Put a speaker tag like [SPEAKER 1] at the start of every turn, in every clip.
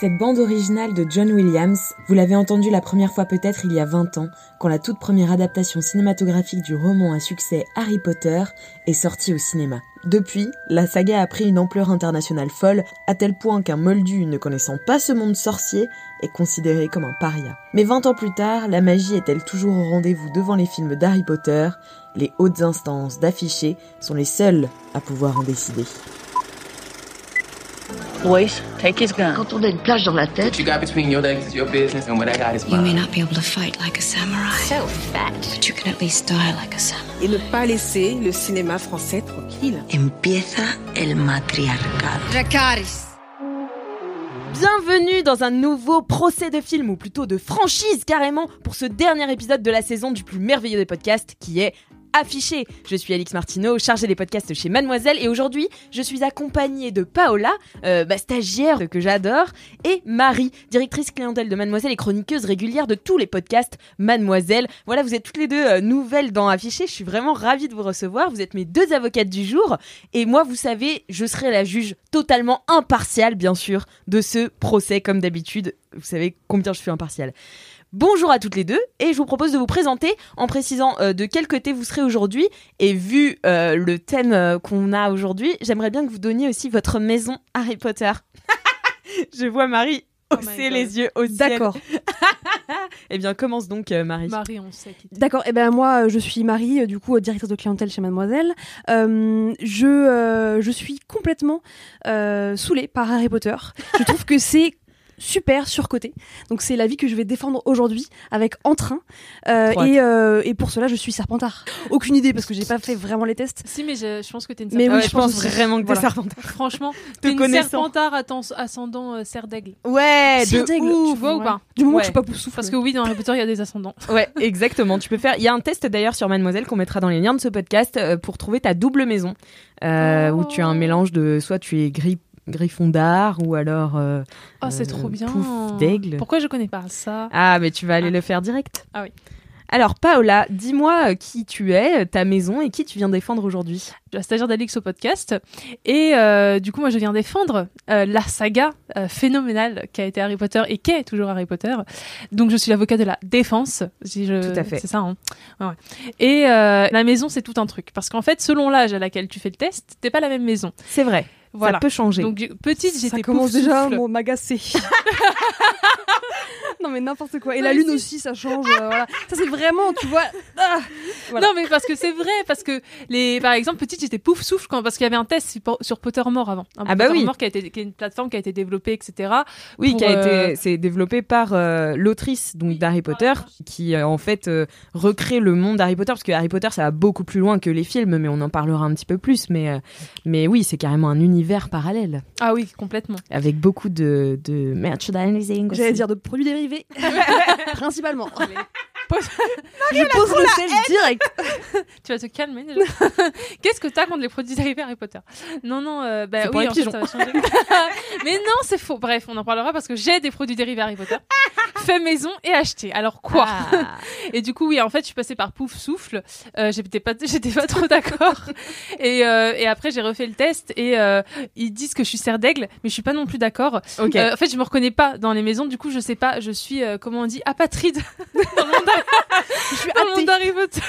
[SPEAKER 1] Cette bande originale de John Williams, vous l'avez entendue la première fois peut-être il y a 20 ans, quand la toute première adaptation cinématographique du roman à succès Harry Potter est sortie au cinéma. Depuis, la saga a pris une ampleur internationale folle, à tel point qu'un moldu ne connaissant pas ce monde sorcier est considéré comme un paria. Mais 20 ans plus tard, la magie est-elle toujours au rendez-vous devant les films d'Harry Potter? Les hautes instances d'afficher sont les seules à pouvoir en décider.
[SPEAKER 2] Boys, take his gun.
[SPEAKER 3] Quand on a une plage dans la tête,
[SPEAKER 4] What you got between your legs is your business, and what I got is
[SPEAKER 5] You may not be able to fight like a samurai,
[SPEAKER 6] So fat.
[SPEAKER 5] but you can at least die like a samurai.
[SPEAKER 7] et ne pas laisser le cinéma français tranquille.
[SPEAKER 3] empieza el matriarcado.
[SPEAKER 8] Bienvenue dans un nouveau procès de film, ou plutôt de franchise carrément, pour ce dernier épisode de la saison du plus merveilleux des podcasts qui est affiché. Je suis Alix Martineau, chargée des podcasts chez Mademoiselle, et aujourd'hui, je suis accompagnée de Paola, euh, bah, stagiaire que j'adore, et Marie, directrice clientèle de Mademoiselle et chroniqueuse régulière de tous les podcasts Mademoiselle. Voilà, vous êtes toutes les deux euh, nouvelles dans Affiché, je suis vraiment ravie de vous recevoir, vous êtes mes deux avocates du jour, et moi, vous savez, je serai la juge totalement impartiale, bien sûr, de ce procès, comme d'habitude. Vous savez combien je suis impartiale. Bonjour à toutes les deux et je vous propose de vous présenter en précisant euh, de quel côté vous serez aujourd'hui et vu euh, le thème euh, qu'on a aujourd'hui, j'aimerais bien que vous donniez aussi votre maison Harry Potter. je vois Marie hausser les yeux au ciel.
[SPEAKER 9] D'accord.
[SPEAKER 8] Eh bien commence donc euh, Marie.
[SPEAKER 9] Marie, on sait D'accord. Et ben moi, je suis Marie, euh, du coup directrice de clientèle chez Mademoiselle. Euh, je euh, je suis complètement euh, saoulée par Harry Potter. Je trouve que c'est super surcoté. Donc c'est la vie que je vais défendre aujourd'hui avec entrain. Euh, et, euh, et pour cela, je suis Serpentard. Aucune idée parce que j'ai pas fait vraiment les tests.
[SPEAKER 10] Si, mais je, je pense que t'es une
[SPEAKER 9] Mais
[SPEAKER 10] serpentard.
[SPEAKER 9] oui,
[SPEAKER 8] Ouais,
[SPEAKER 9] je pense
[SPEAKER 8] vraiment que
[SPEAKER 9] Voilà.
[SPEAKER 8] t'es serpentard.
[SPEAKER 10] Franchement,
[SPEAKER 8] Te
[SPEAKER 10] t'es une serpentard ascendant euh, serre d'aigle.
[SPEAKER 8] Ouais,
[SPEAKER 9] Serre d'aigle.
[SPEAKER 10] Tu vois ou pas?
[SPEAKER 9] Du moment
[SPEAKER 8] Ouais.
[SPEAKER 9] que je suis pas poussoufle.
[SPEAKER 10] Parce que oui, dans Harry Potter, il y a des ascendants.
[SPEAKER 8] Ouais, exactement. Tu peux faire. Il y a un test d'ailleurs sur Mademoiselle qu'on mettra dans les liens de ce podcast euh, pour trouver ta double maison, euh, où tu as un mélange de soit tu es gris Griffondard ou alors. euh,
[SPEAKER 10] Oh, c'est
[SPEAKER 8] euh,
[SPEAKER 10] trop bien.
[SPEAKER 8] Pouf d'aigle.
[SPEAKER 10] Pourquoi je connais pas ça?
[SPEAKER 8] Ah, mais tu vas aller le faire direct.
[SPEAKER 10] Ah oui.
[SPEAKER 8] Alors Paola, dis-moi euh, qui tu es, ta maison et qui tu viens défendre aujourd'hui?
[SPEAKER 10] Je suis stagiaire d'Alix au podcast. Et euh, du coup, moi, je viens défendre euh, la saga euh, phénoménale qui a été Harry Potter et qui est toujours Harry Potter. Donc, je suis l'avocat de la défense. Si je...
[SPEAKER 8] Tout à fait.
[SPEAKER 10] C'est ça, hein Ouais. Et la maison, c'est tout un truc. Parce qu'en fait, selon l'âge à laquelle tu fais le test, t'es pas la même maison.
[SPEAKER 8] C'est vrai.
[SPEAKER 10] Voilà.
[SPEAKER 8] Ça peut changer.
[SPEAKER 10] Donc, petite,
[SPEAKER 9] ça
[SPEAKER 10] j'étais
[SPEAKER 9] commence
[SPEAKER 10] pouf
[SPEAKER 9] déjà à m'agacer. non mais n'importe quoi. Et
[SPEAKER 10] Non,
[SPEAKER 9] la lune
[SPEAKER 10] si.
[SPEAKER 9] aussi, ça change. euh, voilà. Ça c'est vraiment, tu vois. ah, voilà.
[SPEAKER 10] Non, mais parce que c'est vrai, parce que les, par exemple, petite, j'étais pouf souffle quand, parce qu'il y avait un test sur- sur Pottermore avant. Un
[SPEAKER 8] Ah bah oui.
[SPEAKER 10] Pottermore qui a été, qui est une plateforme qui a été développée, etc.
[SPEAKER 8] Oui,
[SPEAKER 10] pour,
[SPEAKER 8] qui a
[SPEAKER 10] euh,
[SPEAKER 8] été, c'est développé par euh, l'autrice donc d'Harry Potter, qui euh, en fait euh, recrée le monde d'Harry Potter, parce que Harry Potter ça va beaucoup plus loin que les films, mais on en parlera un petit peu plus. Mais euh, mais oui, c'est carrément un univers parallèle
[SPEAKER 10] Ah oui, complètement.
[SPEAKER 8] avec beaucoup de de merchandising.
[SPEAKER 9] J'allais
[SPEAKER 8] aussi.
[SPEAKER 9] dire de produits dérivés. Principalement. je pose le sel direct.
[SPEAKER 10] Tu vas te calmer déjà. Qu'est-ce que t'as contre les produits dérivés Harry Potter? Non, non, euh, bah oui, en fait,
[SPEAKER 8] pigeons.
[SPEAKER 10] ça va changer. Mais non, c'est faux. Bref, on en parlera parce que j'ai des produits dérivés Harry Potter. fait maison et acheté. Alors quoi?
[SPEAKER 8] Ah.
[SPEAKER 10] Et du coup, oui, en fait, je suis passée par Pouf Souffle. Euh, j'étais pas, j'étais pas trop d'accord. et, euh, et après, j'ai refait le test et euh, ils disent que je suis serre d'aigle, mais je suis pas non plus d'accord.
[SPEAKER 8] Ok.
[SPEAKER 10] Euh, en fait, je me reconnais pas dans les maisons. Du coup, je sais pas. Je suis, comment on dit, apatride dans le monde
[SPEAKER 9] Je suis
[SPEAKER 10] Dans monde d'Harry Potter.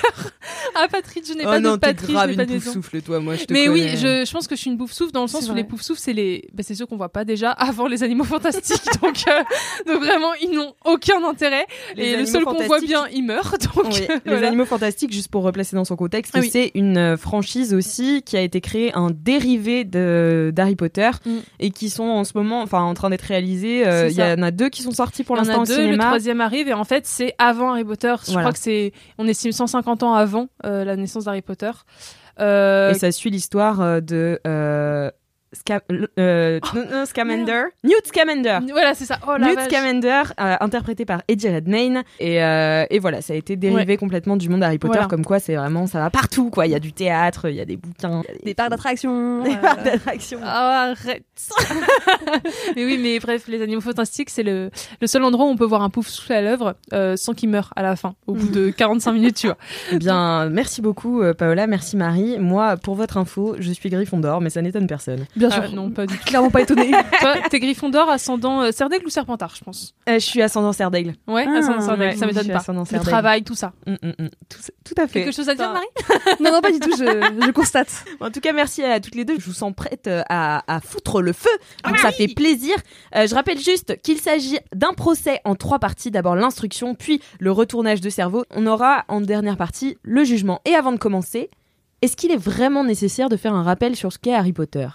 [SPEAKER 10] Ah, Patrick, je n'ai
[SPEAKER 8] Oh
[SPEAKER 10] pas
[SPEAKER 8] non,
[SPEAKER 10] de Patrick,
[SPEAKER 8] grave
[SPEAKER 10] je pas
[SPEAKER 8] une pouf-souffle, toi, moi, je te
[SPEAKER 10] Mais oui, je, je pense que je suis une bouffe souffle dans le sens où les poufs souffles, c'est les, bah, c'est ceux qu'on voit pas déjà avant les animaux fantastiques. donc, euh, donc vraiment, ils n'ont aucun intérêt.
[SPEAKER 8] Les
[SPEAKER 10] et le seul qu'on voit bien, il meurt. Donc,
[SPEAKER 8] Oui,
[SPEAKER 10] euh,
[SPEAKER 8] Les. Animaux Fantastiques, juste pour replacer dans son contexte,
[SPEAKER 10] Ah oui.
[SPEAKER 8] c'est une euh, franchise aussi qui a été créée, un dérivé de d'Harry Potter,
[SPEAKER 10] Mm.
[SPEAKER 8] et qui sont en ce moment, enfin, en train d'être réalisés. Euh, Il y en a deux qui sont sortis pour l'instant au
[SPEAKER 10] deux, le
[SPEAKER 8] cinéma.
[SPEAKER 10] troisième arrive et en fait c'est avant Harry Potter. Je
[SPEAKER 8] Voilà.
[SPEAKER 10] crois que c'est, on estime 150 ans avant euh, la naissance d'Harry Potter. Euh,
[SPEAKER 8] Et ça suit l'histoire euh, de Sca- euh, non, non, Scamander, Newt Scamander.
[SPEAKER 10] Voilà, c'est ça. Oh la
[SPEAKER 8] Newt
[SPEAKER 10] vache.
[SPEAKER 8] Scamander, euh, interprété par Eddie Redmayne, et, euh, et voilà, ça a été dérivé complètement du monde Harry Potter,
[SPEAKER 10] Voilà.
[SPEAKER 8] comme quoi c'est vraiment, ça va partout, quoi. Il y a du théâtre, il y a des bouquins, y a
[SPEAKER 9] Des parcs d'attraction.
[SPEAKER 8] des
[SPEAKER 9] euh,
[SPEAKER 8] parcs d'attractions.
[SPEAKER 10] Ah, arrête. mais oui, mais bref, les animaux fantastiques, c'est le, le seul endroit où on peut voir un pouf souffle à l'œuvre euh, sans qu'il meure à la fin, au bout de 45 minutes, tu vois.
[SPEAKER 8] Eh bien, merci beaucoup, Paola, merci Marie. Moi, pour votre info, je suis Gryffondor, mais ça n'étonne personne.
[SPEAKER 9] Bien
[SPEAKER 10] Ah,
[SPEAKER 9] sûr.
[SPEAKER 10] non, pas du tout.
[SPEAKER 9] Clairement pas étonnée.
[SPEAKER 10] Toi, t'es Gryffondor, ascendant euh, Serdaigle ou Serpentard, je pense?
[SPEAKER 8] Euh, je suis ascendant Serdaigle.
[SPEAKER 10] Ouais,
[SPEAKER 9] Ah,
[SPEAKER 10] ascendant Serdaigle,
[SPEAKER 8] ouais,
[SPEAKER 10] ça m'étonne pas.
[SPEAKER 8] ascendant
[SPEAKER 10] Le travail, tout ça.
[SPEAKER 8] Mm, mm, mm. Tout, tout à fait.
[SPEAKER 10] Quelque chose à dire. Marie?
[SPEAKER 9] Non, non, pas du tout. Je, je constate.
[SPEAKER 8] En tout cas, merci à toutes les deux. Je vous sens prête euh, à, à foutre le feu. Donc ça fait plaisir. Euh, je rappelle juste qu'il s'agit d'un procès en trois parties. D'abord l'instruction, puis le retournage de cerveau. On aura en dernière partie le jugement. Et avant de commencer, est-ce qu'il est vraiment nécessaire de faire un rappel sur ce qu'est Harry Potter?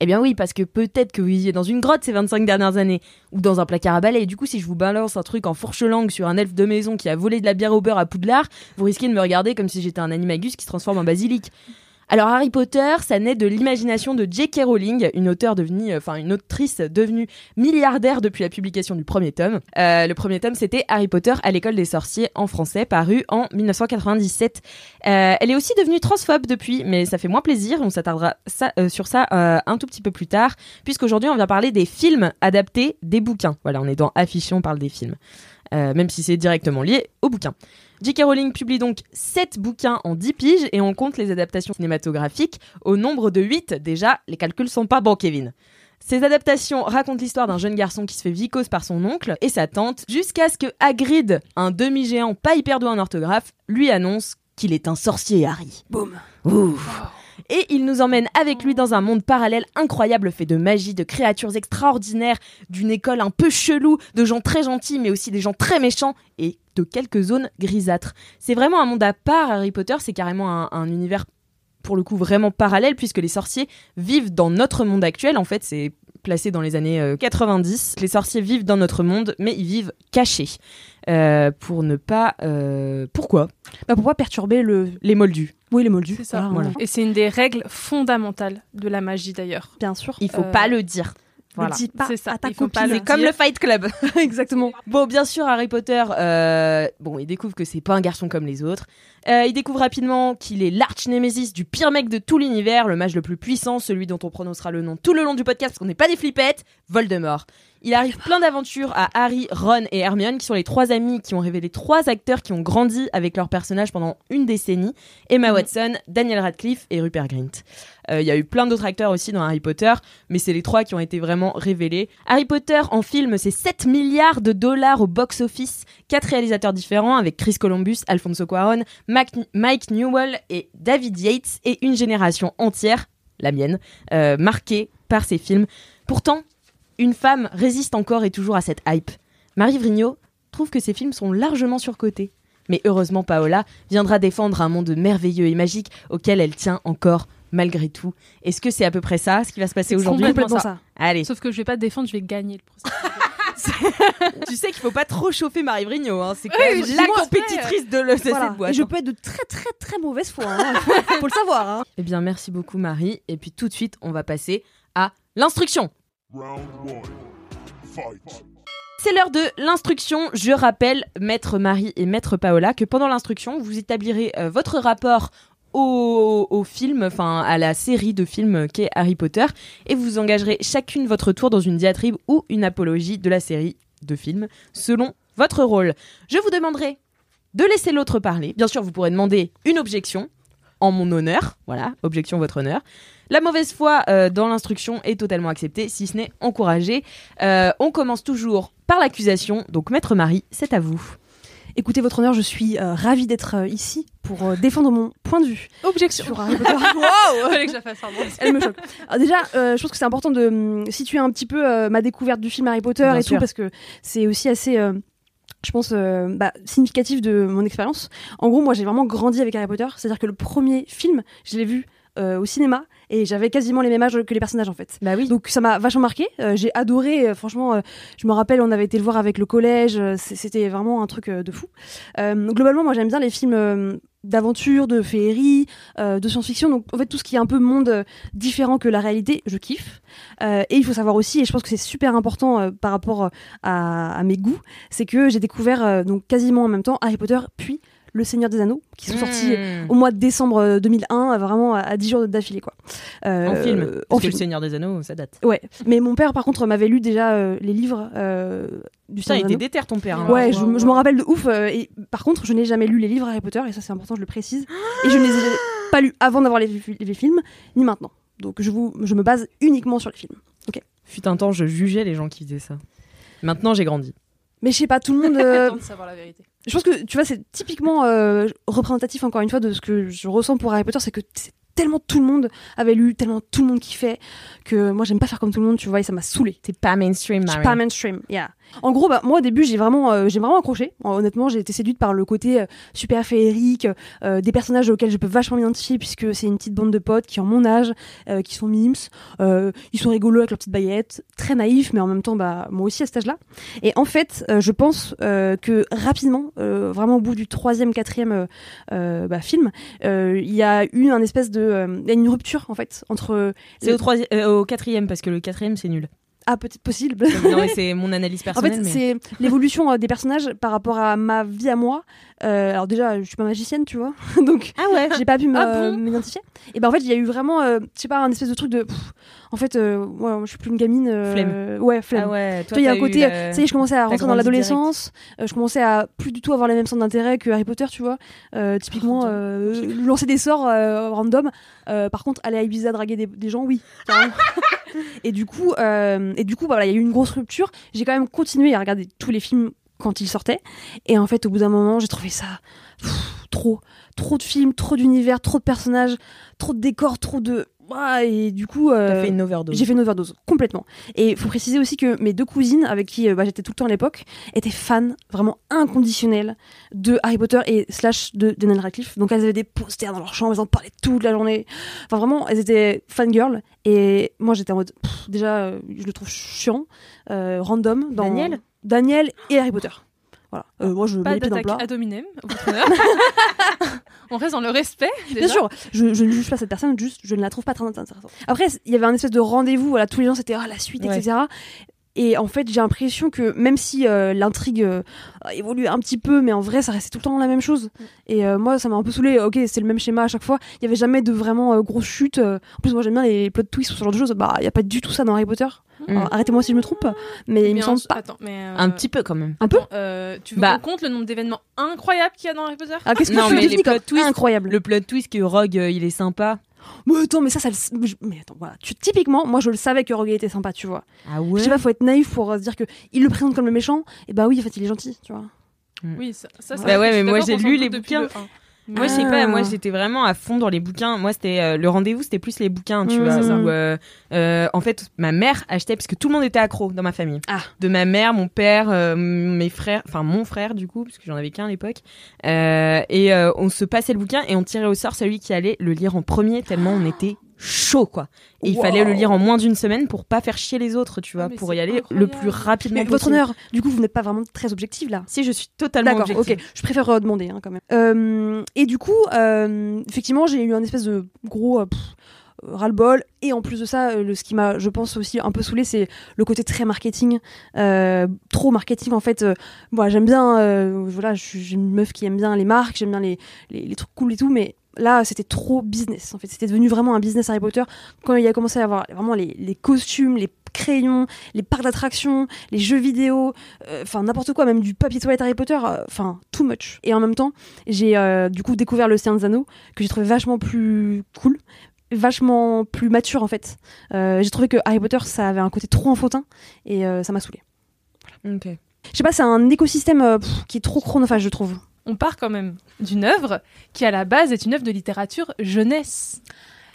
[SPEAKER 8] Eh bien oui, parce que peut-être que vous viviez dans une grotte ces 25 dernières années, ou dans un placard à balai, et du coup si je vous balance un truc en fourche-langue sur un elfe de maison qui a volé de la bière au beurre à Poudlard, vous risquez de me regarder comme si j'étais un animagus qui se transforme en basilic. Alors Harry Potter, ça naît de l'imagination de J.K. Rowling, une auteure devenue, euh, enfin une autrice devenue milliardaire depuis la publication du premier tome. Euh, le premier tome, c'était Harry Potter à l'école des sorciers en français, paru en 1997. Euh, elle est aussi devenue transphobe depuis, mais ça fait moins plaisir. On s'attardera sur ça un tout petit peu plus tard, puisqu'aujourd'hui on vient parler des films adaptés des bouquins. Voilà, on est dans affiché, on parle des films, même si c'est directement lié au bouquin. J.K. Rowling publie donc 7 bouquins en 10 piges et on compte les adaptations cinématographiques au nombre de 8. Déjà, les calculs sont pas bons, Kevin. Ces adaptations racontent l'histoire d'un jeune garçon qui se fait vicose par son oncle et sa tante, jusqu'à ce que Hagrid, un demi-géant pas hyper doué en orthographe, lui annonce qu'il est un sorcier, Harry.
[SPEAKER 9] Boum.
[SPEAKER 8] Ouh. Et il nous emmène avec lui dans un monde parallèle incroyable fait de magie, de créatures extraordinaires, d'une école un peu chelou, de gens très gentils mais aussi des gens très méchants et de quelques zones grisâtres. C'est vraiment un monde à part, Harry Potter, c'est carrément un, un univers pour le coup vraiment parallèle puisque les sorciers vivent dans notre monde actuel. En fait, c'est placé dans les années euh, 90. Les sorciers vivent dans notre monde, mais ils vivent cachés. Euh, pour ne pas... euh, Pourquoi
[SPEAKER 9] Bah, pour pas perturber le.
[SPEAKER 8] Les moldus.
[SPEAKER 9] Oui, les moldus.
[SPEAKER 10] C'est ça.
[SPEAKER 9] Voilà.
[SPEAKER 10] Et c'est une des règles fondamentales de la magie d'ailleurs.
[SPEAKER 9] Bien sûr.
[SPEAKER 8] Il faut
[SPEAKER 10] Euh,
[SPEAKER 8] pas le dire.
[SPEAKER 9] Ne
[SPEAKER 8] Voilà.
[SPEAKER 9] dis pas
[SPEAKER 10] C'est ça,
[SPEAKER 9] à
[SPEAKER 10] faut pas le
[SPEAKER 8] C'est comme
[SPEAKER 10] dire.
[SPEAKER 8] le Fight Club.
[SPEAKER 9] Exactement.
[SPEAKER 8] Bon, bien sûr, Harry Potter, euh, bon, il découvre que c'est pas un garçon comme les autres. Euh, il découvre rapidement qu'il est l'arch-némésis du pire mec de tout l'univers, le mage le plus puissant, celui dont on prononcera le nom tout le long du podcast parce qu'on n'est pas des flippettes, Voldemort. Il arrive plein d'aventures à Harry, Ron et Hermione, qui sont les trois amis qui ont révélé trois acteurs qui ont grandi avec leurs personnages pendant une décennie Emma Watson, Daniel Radcliffe et Rupert Grint. Euh, Il y a eu plein d'autres acteurs aussi dans Harry Potter, mais c'est les trois qui ont été vraiment révélés. Harry Potter en film, c'est 7 milliards de dollars au box-office, quatre réalisateurs différents avec Chris Columbus, Alfonso Cuarón, Mac- Mike Newell et David Yates, et une génération entière, la mienne, euh, marquée par ces films. Pourtant, une femme résiste encore et toujours à cette hype. Marie Vrigno trouve que ces films sont largement surcotés. Mais heureusement, Paola viendra défendre un monde merveilleux et magique auquel elle tient encore malgré tout. Est-ce que c'est à peu près ça, ce qui va se passer
[SPEAKER 10] C'est
[SPEAKER 8] aujourd'hui?
[SPEAKER 10] complètement
[SPEAKER 9] Complètement ça.
[SPEAKER 8] Allez,
[SPEAKER 10] Sauf que je vais pas te défendre, je vais gagner le procès.
[SPEAKER 8] tu sais qu'il faut pas trop chauffer Marie Vrigno, hein. c'est quand
[SPEAKER 10] Oui,
[SPEAKER 8] même la compétitrice de, le, de
[SPEAKER 9] Voilà.
[SPEAKER 8] cette boîte.
[SPEAKER 9] Et je peux être de très très très mauvaise foi. Hein. faut le savoir. Hein.
[SPEAKER 8] Eh bien, merci beaucoup Marie. Et puis tout de suite, on va passer à l'instruction. C'est l'heure de l'instruction. Je rappelle, maître Marie et maître Paola, que pendant l'instruction, vous établirez euh, votre rapport au, film, enfin à la série de films qu'est Harry Potter, et vous engagerez chacune votre tour dans une diatribe ou une apologie de la série de films, selon votre rôle. Je vous demanderai de laisser l'autre parler. Bien sûr, vous pourrez demander une objection en mon honneur. Voilà, objection votre honneur. La mauvaise foi euh, dans l'instruction est totalement acceptée, si ce n'est encouragée. Euh, on commence toujours par l'accusation. Donc, maître Marie, c'est à vous.
[SPEAKER 9] Écoutez, votre honneur, je suis euh, ravie d'être euh, ici pour euh, défendre mon point de vue
[SPEAKER 10] Objection.
[SPEAKER 9] sur Harry Potter.
[SPEAKER 10] Wow Fallait que je la fasse.
[SPEAKER 9] Elle me choque. Alors déjà, euh, je pense que c'est important de hum, situer un petit peu euh, ma découverte du film Harry Potter
[SPEAKER 8] Bien
[SPEAKER 9] et
[SPEAKER 8] sûr.
[SPEAKER 9] tout, parce que c'est aussi assez, euh, je pense, euh, bah, significatif de mon expérience. En gros, moi, j'ai vraiment grandi avec Harry Potter. C'est-à-dire que le premier film, je l'ai vu euh, au cinéma et j'avais quasiment les mêmes âges que les personnages en fait.
[SPEAKER 8] Bah oui.
[SPEAKER 9] Donc ça m'a vachement marqué. Euh, j'ai adoré. euh, franchement, euh, je me rappelle, on avait été le voir avec le collège. C'était vraiment un truc de fou. Globalement, moi, j'aime bien les films d'aventure, de féerie, euh, de science-fiction. Donc en fait, tout ce qui est un peu monde euh, différent que la réalité, je kiffe. Euh, et il faut savoir aussi, et je pense que c'est super important par rapport à, à mes goûts, c'est que j'ai découvert donc quasiment en même temps Harry Potter puis Le Seigneur des Anneaux, qui sont sortis
[SPEAKER 8] Mmh.
[SPEAKER 9] au mois de décembre euh, 2001, euh, vraiment à, à 10 jours d'affilée quoi. Euh,
[SPEAKER 8] En film.
[SPEAKER 9] En
[SPEAKER 8] que
[SPEAKER 9] film.
[SPEAKER 8] le Seigneur des Anneaux, ça date.
[SPEAKER 9] Ouais, mais mon père par contre m'avait lu déjà euh, les livres euh, du
[SPEAKER 8] Putain, il
[SPEAKER 9] Seigneur
[SPEAKER 8] était
[SPEAKER 9] des Anneaux.
[SPEAKER 8] déter ton père. hein.
[SPEAKER 9] Ouais, je, je m'en rappelle de ouf. euh, et par contre, je n'ai jamais lu les livres Harry Potter, et ça c'est important, je le précise. Et je ne les ai pas lus avant d'avoir les, les films, ni maintenant. Donc je, vous, je me base uniquement sur les films.
[SPEAKER 8] Fut un temps, je jugeais les gens qui faisaient ça. Maintenant, j'ai grandi.
[SPEAKER 9] Mais je sais pas, tout le monde. euh,
[SPEAKER 10] Attends de savoir la vérité.
[SPEAKER 9] je pense que tu vois, c'est typiquement euh, représentatif encore une fois de ce que je ressens pour Harry Potter, c'est que c'est tellement tout le monde avait lu, tellement tout le monde kiffait, que moi j'aime pas faire comme tout le monde, tu vois, et ça m'a saoulé.
[SPEAKER 8] T'es pas mainstream,
[SPEAKER 9] Je suis
[SPEAKER 8] Marie.
[SPEAKER 9] pas mainstream, yeah. En gros, bah, moi au début, j'ai vraiment, euh, j'ai vraiment accroché. Honnêtement, j'ai été séduite par le côté euh, super féerique, euh, des personnages auxquels je peux vachement m'identifier puisque c'est une petite bande de potes qui ont mon âge, euh, qui sont mimes, ils sont rigolos avec leurs petites baguettes, très naïfs, mais en même temps, bah, moi aussi à cet âge-là. Et en fait, je pense que rapidement, vraiment au bout du troisième, quatrième bah, film, il y a eu un espèce de, euh, il y a une rupture en fait entre.
[SPEAKER 8] C'est au, euh, au quatrième, parce que le quatrième, c'est nul.
[SPEAKER 9] Ah, peut-être possible.
[SPEAKER 8] non, mais c'est mon analyse
[SPEAKER 9] En
[SPEAKER 8] personnelle.
[SPEAKER 9] fait,
[SPEAKER 8] mais...
[SPEAKER 9] c'est l'évolution euh, des personnages par rapport à ma vie à moi. Euh, alors déjà, je suis pas magicienne, tu vois, donc
[SPEAKER 8] Ah ouais
[SPEAKER 9] j'ai pas pu
[SPEAKER 10] Ah bon
[SPEAKER 9] m'identifier. Et ben en fait, il y a eu vraiment, euh, je sais pas, un espèce de truc de, pff, en fait, euh, ouais, je suis plus une gamine. euh,
[SPEAKER 8] Flemme.
[SPEAKER 9] Ouais, flemme.
[SPEAKER 8] Ah ouais,
[SPEAKER 9] Tu vois, il y a un côté,
[SPEAKER 8] la-
[SPEAKER 9] ça y est, je commençais à rentrer dans l'adolescence, euh, je commençais à plus du tout avoir les mêmes centres d'intérêt que Harry Potter, tu vois. Euh, typiquement, euh, lancer des sorts random. Par contre, aller à Ibiza draguer des, des gens, oui. et du coup, et du coup, voilà, il y a eu une grosse rupture. J'ai quand même continué à regarder tous les films quand ils sortaient. Et en fait, au bout d'un moment, j'ai trouvé ça pff, trop, trop de films, trop d'univers, trop de personnages, trop de décors, trop de. Ouah, et du coup, euh,
[SPEAKER 8] fait une overdose.
[SPEAKER 9] j'ai fait une overdose complètement. Et il faut préciser aussi que mes deux cousines, avec qui euh, bah, j'étais tout le temps à l'époque, étaient fans vraiment inconditionnels de Harry Potter et slash de Daniel Radcliffe. Donc elles avaient des posters dans leur chambre, elles en parlaient toute la journée. Enfin vraiment, elles étaient fangirls. Et moi j'étais en mode, pff, déjà, euh, je le trouve chiant, euh, random. Dans
[SPEAKER 8] Daniel
[SPEAKER 9] Daniel et Harry Potter. Voilà. Euh, moi je mets
[SPEAKER 10] Pas
[SPEAKER 9] les pieds dans le
[SPEAKER 10] d'attaque
[SPEAKER 9] plat.
[SPEAKER 10] ad hominem, votre honneur. On reste dans le respect.
[SPEAKER 9] Bien sûr, je, je ne juge pas cette personne, juste je ne la trouve pas très intéressante. Après, il y avait un espèce de rendez-vous, voilà, tous les gens c'était ah, la suite,
[SPEAKER 8] Ouais.
[SPEAKER 9] etc. Et en fait, j'ai l'impression que même si euh, l'intrigue euh, a évolué un petit peu, mais en vrai, ça restait tout le temps la même chose. Et euh, moi, ça m'a un peu saoulé. Ok, c'est le même schéma à chaque fois. Il y avait jamais de vraiment euh, grosse chute. En plus, moi, j'aime bien les plot twists ou ce genre de choses. Bah, il y a pas du tout ça dans Harry Potter.
[SPEAKER 8] Mm.
[SPEAKER 9] Arrêtez-moi si je me trompe, mais il me semble pas.
[SPEAKER 10] Attends, mais euh,
[SPEAKER 8] Un petit peu quand même.
[SPEAKER 9] Un peu
[SPEAKER 10] attends, euh, tu veux
[SPEAKER 8] Bah.
[SPEAKER 10] qu'on compte le nombre d'événements incroyables qu'il y a dans Harry Potter?
[SPEAKER 9] Ah, qu'est-ce que
[SPEAKER 8] Non,
[SPEAKER 9] tu
[SPEAKER 8] mais les plot twists,
[SPEAKER 9] incroyable?
[SPEAKER 8] Le plot twist que Rogue, euh, il est sympa.
[SPEAKER 9] Mais attends, mais ça, ça, le- mais attends, voilà. Tu, typiquement, moi, je le savais que Rogue était sympa, tu vois.
[SPEAKER 8] Ah ouais
[SPEAKER 9] Je sais pas, faut être naïf pour euh, se dire que il le présente comme le méchant. Et bah oui, en fait, il est gentil, tu vois.
[SPEAKER 10] Oui, ça, ça,
[SPEAKER 8] Bah ouais, mais moi, j'ai lu les bouquins.
[SPEAKER 10] le
[SPEAKER 8] Moi, je sais pas, moi
[SPEAKER 9] Ah.
[SPEAKER 8] j'étais vraiment à fond dans les bouquins. Moi, c'était euh, le rendez-vous, c'était plus les bouquins, tu
[SPEAKER 9] Mmh,
[SPEAKER 8] vois. où, euh, euh, en fait, ma mère achetait, parce que tout le monde était accro dans ma famille.
[SPEAKER 9] Ah.
[SPEAKER 8] De ma mère, mon père, euh, mes frères, enfin mon frère du coup, parce que j'en avais qu'un à l'époque. Euh, et euh, on se passait le bouquin et on tirait au sort celui qui allait le lire en premier, tellement on était chaud, quoi. Et il fallait le lire en moins d'une semaine pour pas faire chier les autres, tu vois,
[SPEAKER 10] Ah, mais
[SPEAKER 8] pour y aller le plus rapidement
[SPEAKER 9] Mais votre honneur, du coup, vous n'êtes pas vraiment très objective là.
[SPEAKER 8] Si, je suis totalement
[SPEAKER 9] D'accord, ok. Je préfère euh, demander hein, quand même. Euh, et du coup, euh, effectivement, j'ai eu un espèce de gros pff, ras-le-bol. Et en plus de ça, euh, ce qui m'a, je pense aussi un peu saoulé, c'est le côté très marketing, euh, trop marketing en fait. euh, moi, j'aime bien, euh, voilà, je suis j'ai une meuf qui aime bien les marques, j'aime bien les, trucs cool et tout, mais là, c'était trop business. En fait, c'était devenu vraiment un business Harry Potter quand il a commencé à avoir vraiment les, costumes, les crayons, les parcs d'attractions, les jeux vidéo, euh, enfin n'importe quoi, même du papier toilette Harry Potter, euh, enfin too much. Et en même temps, j'ai euh, du coup découvert le Seigneur des Anneaux que j'ai trouvé vachement plus cool, vachement plus mature en fait. Euh, j'ai trouvé que Harry Potter ça avait un côté trop enfantin et euh, ça m'a saoulé. Je sais pas, c'est un écosystème euh, pff, qui est trop chronophage, je trouve.
[SPEAKER 10] On part quand même d'une œuvre qui à la base est une œuvre de littérature jeunesse.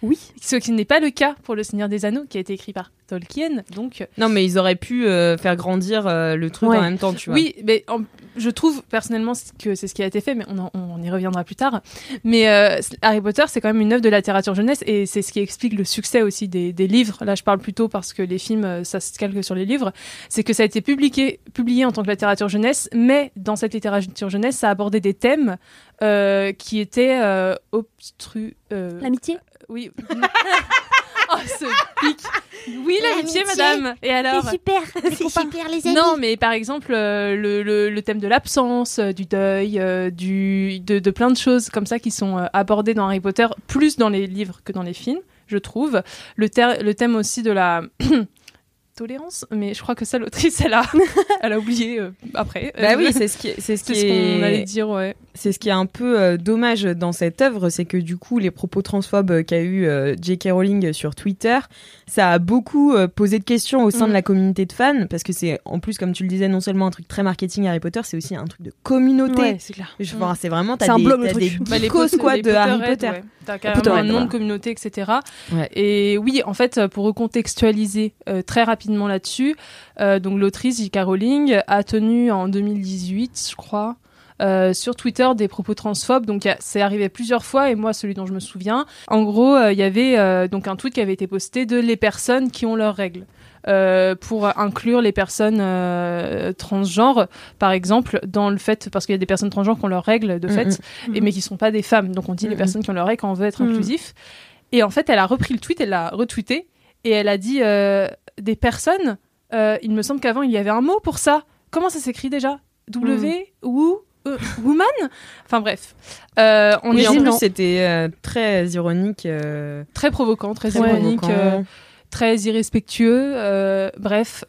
[SPEAKER 9] Oui.
[SPEAKER 10] Ce qui n'est pas le cas pour Le Seigneur des Anneaux, qui a été écrit par Tolkien. Donc,
[SPEAKER 8] Non, mais ils auraient pu euh, faire grandir euh, le truc
[SPEAKER 9] Ouais.
[SPEAKER 8] en même temps, tu vois.
[SPEAKER 10] oui, mais en- je trouve personnellement que c'est ce qui a été fait, mais on, en- on y reviendra plus tard. Mais euh, Harry Potter, c'est quand même une œuvre de la littérature jeunesse et c'est ce qui explique le succès aussi des, des livres. Là, je parle plutôt parce que les films, euh, ça se calque sur les livres. C'est que ça a été publié, publié en tant que littérature jeunesse, mais dans cette littérature jeunesse, ça abordait des thèmes euh, qui étaient euh, obstru. euh,
[SPEAKER 9] L'amitié?
[SPEAKER 10] Oui. oh, ce pic. Oui, l'amitié, madame. Et alors
[SPEAKER 9] super, c'est super les
[SPEAKER 10] non, mais par exemple, euh, le, le- le thème de l'absence, euh, du deuil, euh, du, de, de plein de choses comme ça qui sont abordées dans Harry Potter, plus dans les livres que dans les films, je trouve. Le thème aussi de la tolérance, mais je crois que ça, l'autrice, elle a, elle a oublié euh, après.
[SPEAKER 8] Bah oui, c'est ce qui, c'est ce
[SPEAKER 10] qu'on
[SPEAKER 8] est-
[SPEAKER 10] allait dire, ouais.
[SPEAKER 8] C'est ce qui est un peu euh, dommage dans cette œuvre, c'est que du coup, les propos transphobes qu'a eu euh, J.K. Rowling sur Twitter, ça a beaucoup euh, posé de questions au sein
[SPEAKER 10] Mm.
[SPEAKER 8] de la communauté de fans, parce que c'est en plus, comme tu le disais, non seulement un truc très marketing Harry Potter, c'est aussi un truc de communauté.
[SPEAKER 9] Ouais, c'est clair.
[SPEAKER 8] Enfin, c'est vraiment, t'as
[SPEAKER 9] C'est un
[SPEAKER 8] des,
[SPEAKER 9] truc.
[SPEAKER 8] des
[SPEAKER 10] Bah, les potes-
[SPEAKER 8] quoi,
[SPEAKER 10] les
[SPEAKER 8] de Harry Potter.
[SPEAKER 10] ouais. T'as carrément un nom de communauté, etc. Et oui, en fait, pour recontextualiser euh, très rapidement là-dessus, euh, donc l'autrice J.K. Rowling a tenu en 2018, je crois, euh, sur Twitter des propos transphobes. Donc c'est arrivé plusieurs fois et moi celui dont je me souviens. En gros, euh, il y avait euh, donc un tweet qui avait été posté de les personnes qui ont leurs règles. pour inclure les personnes transgenres, par exemple, dans le fait, parce qu'il y a des personnes transgenres qui ont leurs règles de
[SPEAKER 8] Mm,
[SPEAKER 10] fait, et, mais qui sont pas des femmes. Donc on dit les personnes qui ont leurs règles quand on veut être
[SPEAKER 9] Mhm.
[SPEAKER 10] inclusif. Et en fait, elle a repris le tweet, elle l'a retweeté, et elle a dit euh, des personnes, euh, il me semble qu'avant il y avait un mot pour ça. Comment ça s'écrit déjà? W ou euh, woman? Enfin bref, Euh, on
[SPEAKER 8] Oui,
[SPEAKER 10] est
[SPEAKER 8] en plus, c'était euh, très ironique.
[SPEAKER 10] très provoquant, très
[SPEAKER 8] très
[SPEAKER 10] ironique.
[SPEAKER 8] provocant.
[SPEAKER 10] très irrespectueux. bref,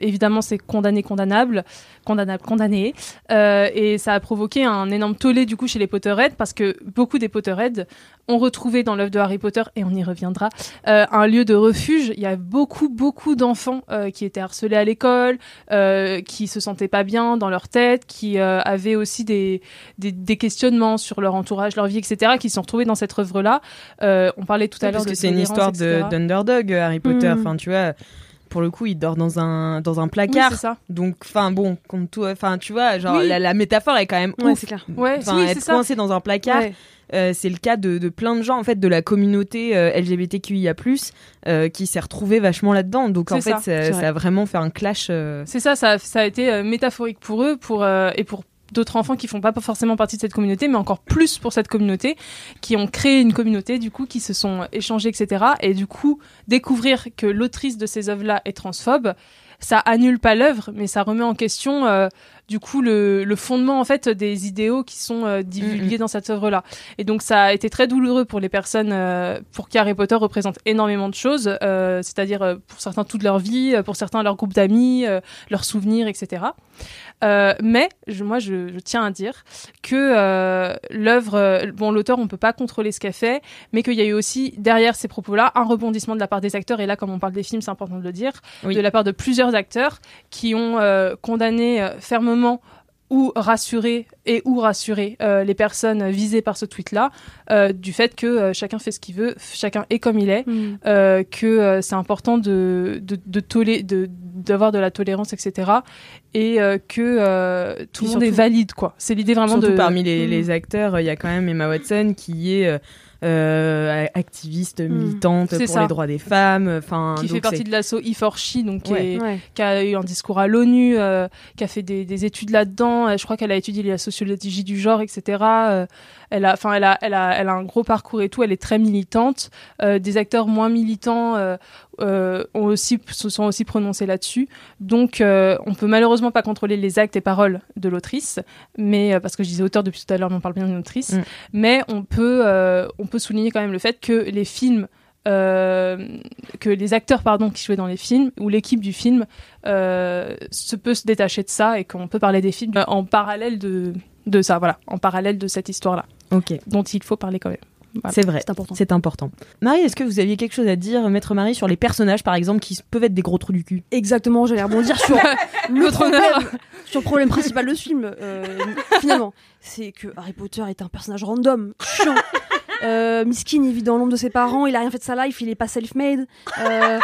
[SPEAKER 10] évidemment, c'est condamné, condamnable, condamnable, condamné. Et ça a provoqué un énorme tollé du coup chez les Potterheads parce que beaucoup des Potterheads ont retrouvé dans l'œuvre de Harry Potter, et on y reviendra, euh, un lieu de refuge. Il y a beaucoup, beaucoup d'enfants euh, qui étaient harcelés à l'école, euh, qui se sentaient pas bien dans leur tête, qui euh, avaient aussi des, des, des questionnements sur leur entourage, leur vie, etc., qui se sont retrouvés dans cette œuvre-là. Euh, on parlait tout à l'heure
[SPEAKER 8] parce
[SPEAKER 10] de
[SPEAKER 8] que c'est une histoire d'underdog, euh, Harry Potter.
[SPEAKER 9] Mm.
[SPEAKER 8] Enfin, tu vois, pour le coup, il dort dans un, dans un
[SPEAKER 10] Oui,
[SPEAKER 8] placard.
[SPEAKER 10] c'est ça.
[SPEAKER 8] Donc, enfin, bon, tout, enfin, tu vois, genre,
[SPEAKER 10] Oui.
[SPEAKER 8] la, la métaphore est quand même
[SPEAKER 9] Ouais, c'est clair.
[SPEAKER 10] Ouais, oui,
[SPEAKER 8] être coincé dans un placard,
[SPEAKER 9] Ouais.
[SPEAKER 8] euh, c'est le cas de, de plein de gens, en fait, de la communauté euh, LGBTQIA+, euh, qui s'est retrouvée vachement là-dedans. Donc, en fait,
[SPEAKER 10] ça,
[SPEAKER 8] ça,
[SPEAKER 9] c'est vrai.
[SPEAKER 8] ça a vraiment fait un clash. euh,
[SPEAKER 10] C'est ça, ça, a- ça a été métaphorique pour eux pour, et pour d'autres enfants qui font pas forcément partie de cette communauté, mais encore plus pour cette communauté, qui ont créé une communauté, du coup, qui se sont échangés, etc. Et du coup, découvrir que l'autrice de ces œuvres-là est transphobe, ça annule pas l'œuvre, mais ça remet en question, euh, du coup, le, le fondement, en fait, des idéaux qui sont euh, divulgués dans cette œuvre-là. Et donc, ça a été très douloureux pour les personnes euh, pour qui Harry Potter représente énormément de choses, euh, c'est-à-dire euh, pour certains toute leur vie, euh, pour certains leur groupe d'amis, euh, leurs souvenirs, etc. Euh, mais je, moi, je, je tiens à dire que euh, l'œuvre, bon, l'auteur, on peut pas contrôler ce qu'elle fait, mais qu'il y a eu aussi derrière ces propos-là un rebondissement de la part des acteurs. Et là, comme on parle des films, c'est important de le dire,
[SPEAKER 8] Oui.
[SPEAKER 10] de la part de plusieurs acteurs qui ont euh, condamné euh, fermement ou rassuré et ou rassuré euh, les personnes visées par ce tweet-là euh, du fait que euh, chacun fait ce qu'il veut, chacun est comme il est,
[SPEAKER 9] Mm.
[SPEAKER 10] euh, que c'est important de, de, de, d'avoir de la tolérance, etc. Et que tout le monde est valide, quoi. C'est l'idée vraiment
[SPEAKER 8] Surtout
[SPEAKER 10] de...
[SPEAKER 8] parmi les,
[SPEAKER 10] Mm.
[SPEAKER 8] les acteurs, il y a quand même Emma Watson qui est euh, euh, activiste, militante
[SPEAKER 10] C'est
[SPEAKER 8] pour
[SPEAKER 10] ça.
[SPEAKER 8] les droits des femmes. Enfin,
[SPEAKER 10] qui fait partie de l'asso E4She, donc qui,
[SPEAKER 8] Ouais.
[SPEAKER 10] est-
[SPEAKER 9] Ouais.
[SPEAKER 10] qui a eu un discours à l'ONU, euh, qui a fait des, des études là-dedans. Euh, Je crois qu'elle a étudié la sociologie du genre, etc. Euh, elle a, enfin, elle a, elle a, elle a un gros parcours et tout. Elle est très militante. Euh, des acteurs moins militants euh, ont aussi, se sont aussi prononcés là-dessus. Donc, euh, on peut malheureusement pas contrôler les actes et paroles de l'autrice, mais euh, parce que je disais auteur depuis tout à l'heure, mais on parle bien d'une autrice.
[SPEAKER 8] Mm.
[SPEAKER 10] Mais on peut, euh, on peut souligner quand même le fait que les films euh, que les acteurs pardon qui jouaient dans les films ou l'équipe du film euh, se peut se détacher de ça et qu'on peut parler des films en parallèle de de ça voilà en parallèle de cette histoire là dont il faut parler quand même Voilà.
[SPEAKER 8] C'est vrai.
[SPEAKER 9] C'est important.
[SPEAKER 8] C'est important. Marie, est-ce que vous aviez quelque chose à dire, Maître Marie, sur les personnages, par exemple, qui peuvent être des gros trous du cul?
[SPEAKER 9] Exactement, j'allais rebondir sur le problème, sur le problème principal de ce film. euh, finalement, c'est que Harry Potter est un personnage random, chiant. Euh, miskin, il vit dans l'ombre de ses parents, il a rien fait de sa life, il est pas self-made. Euh,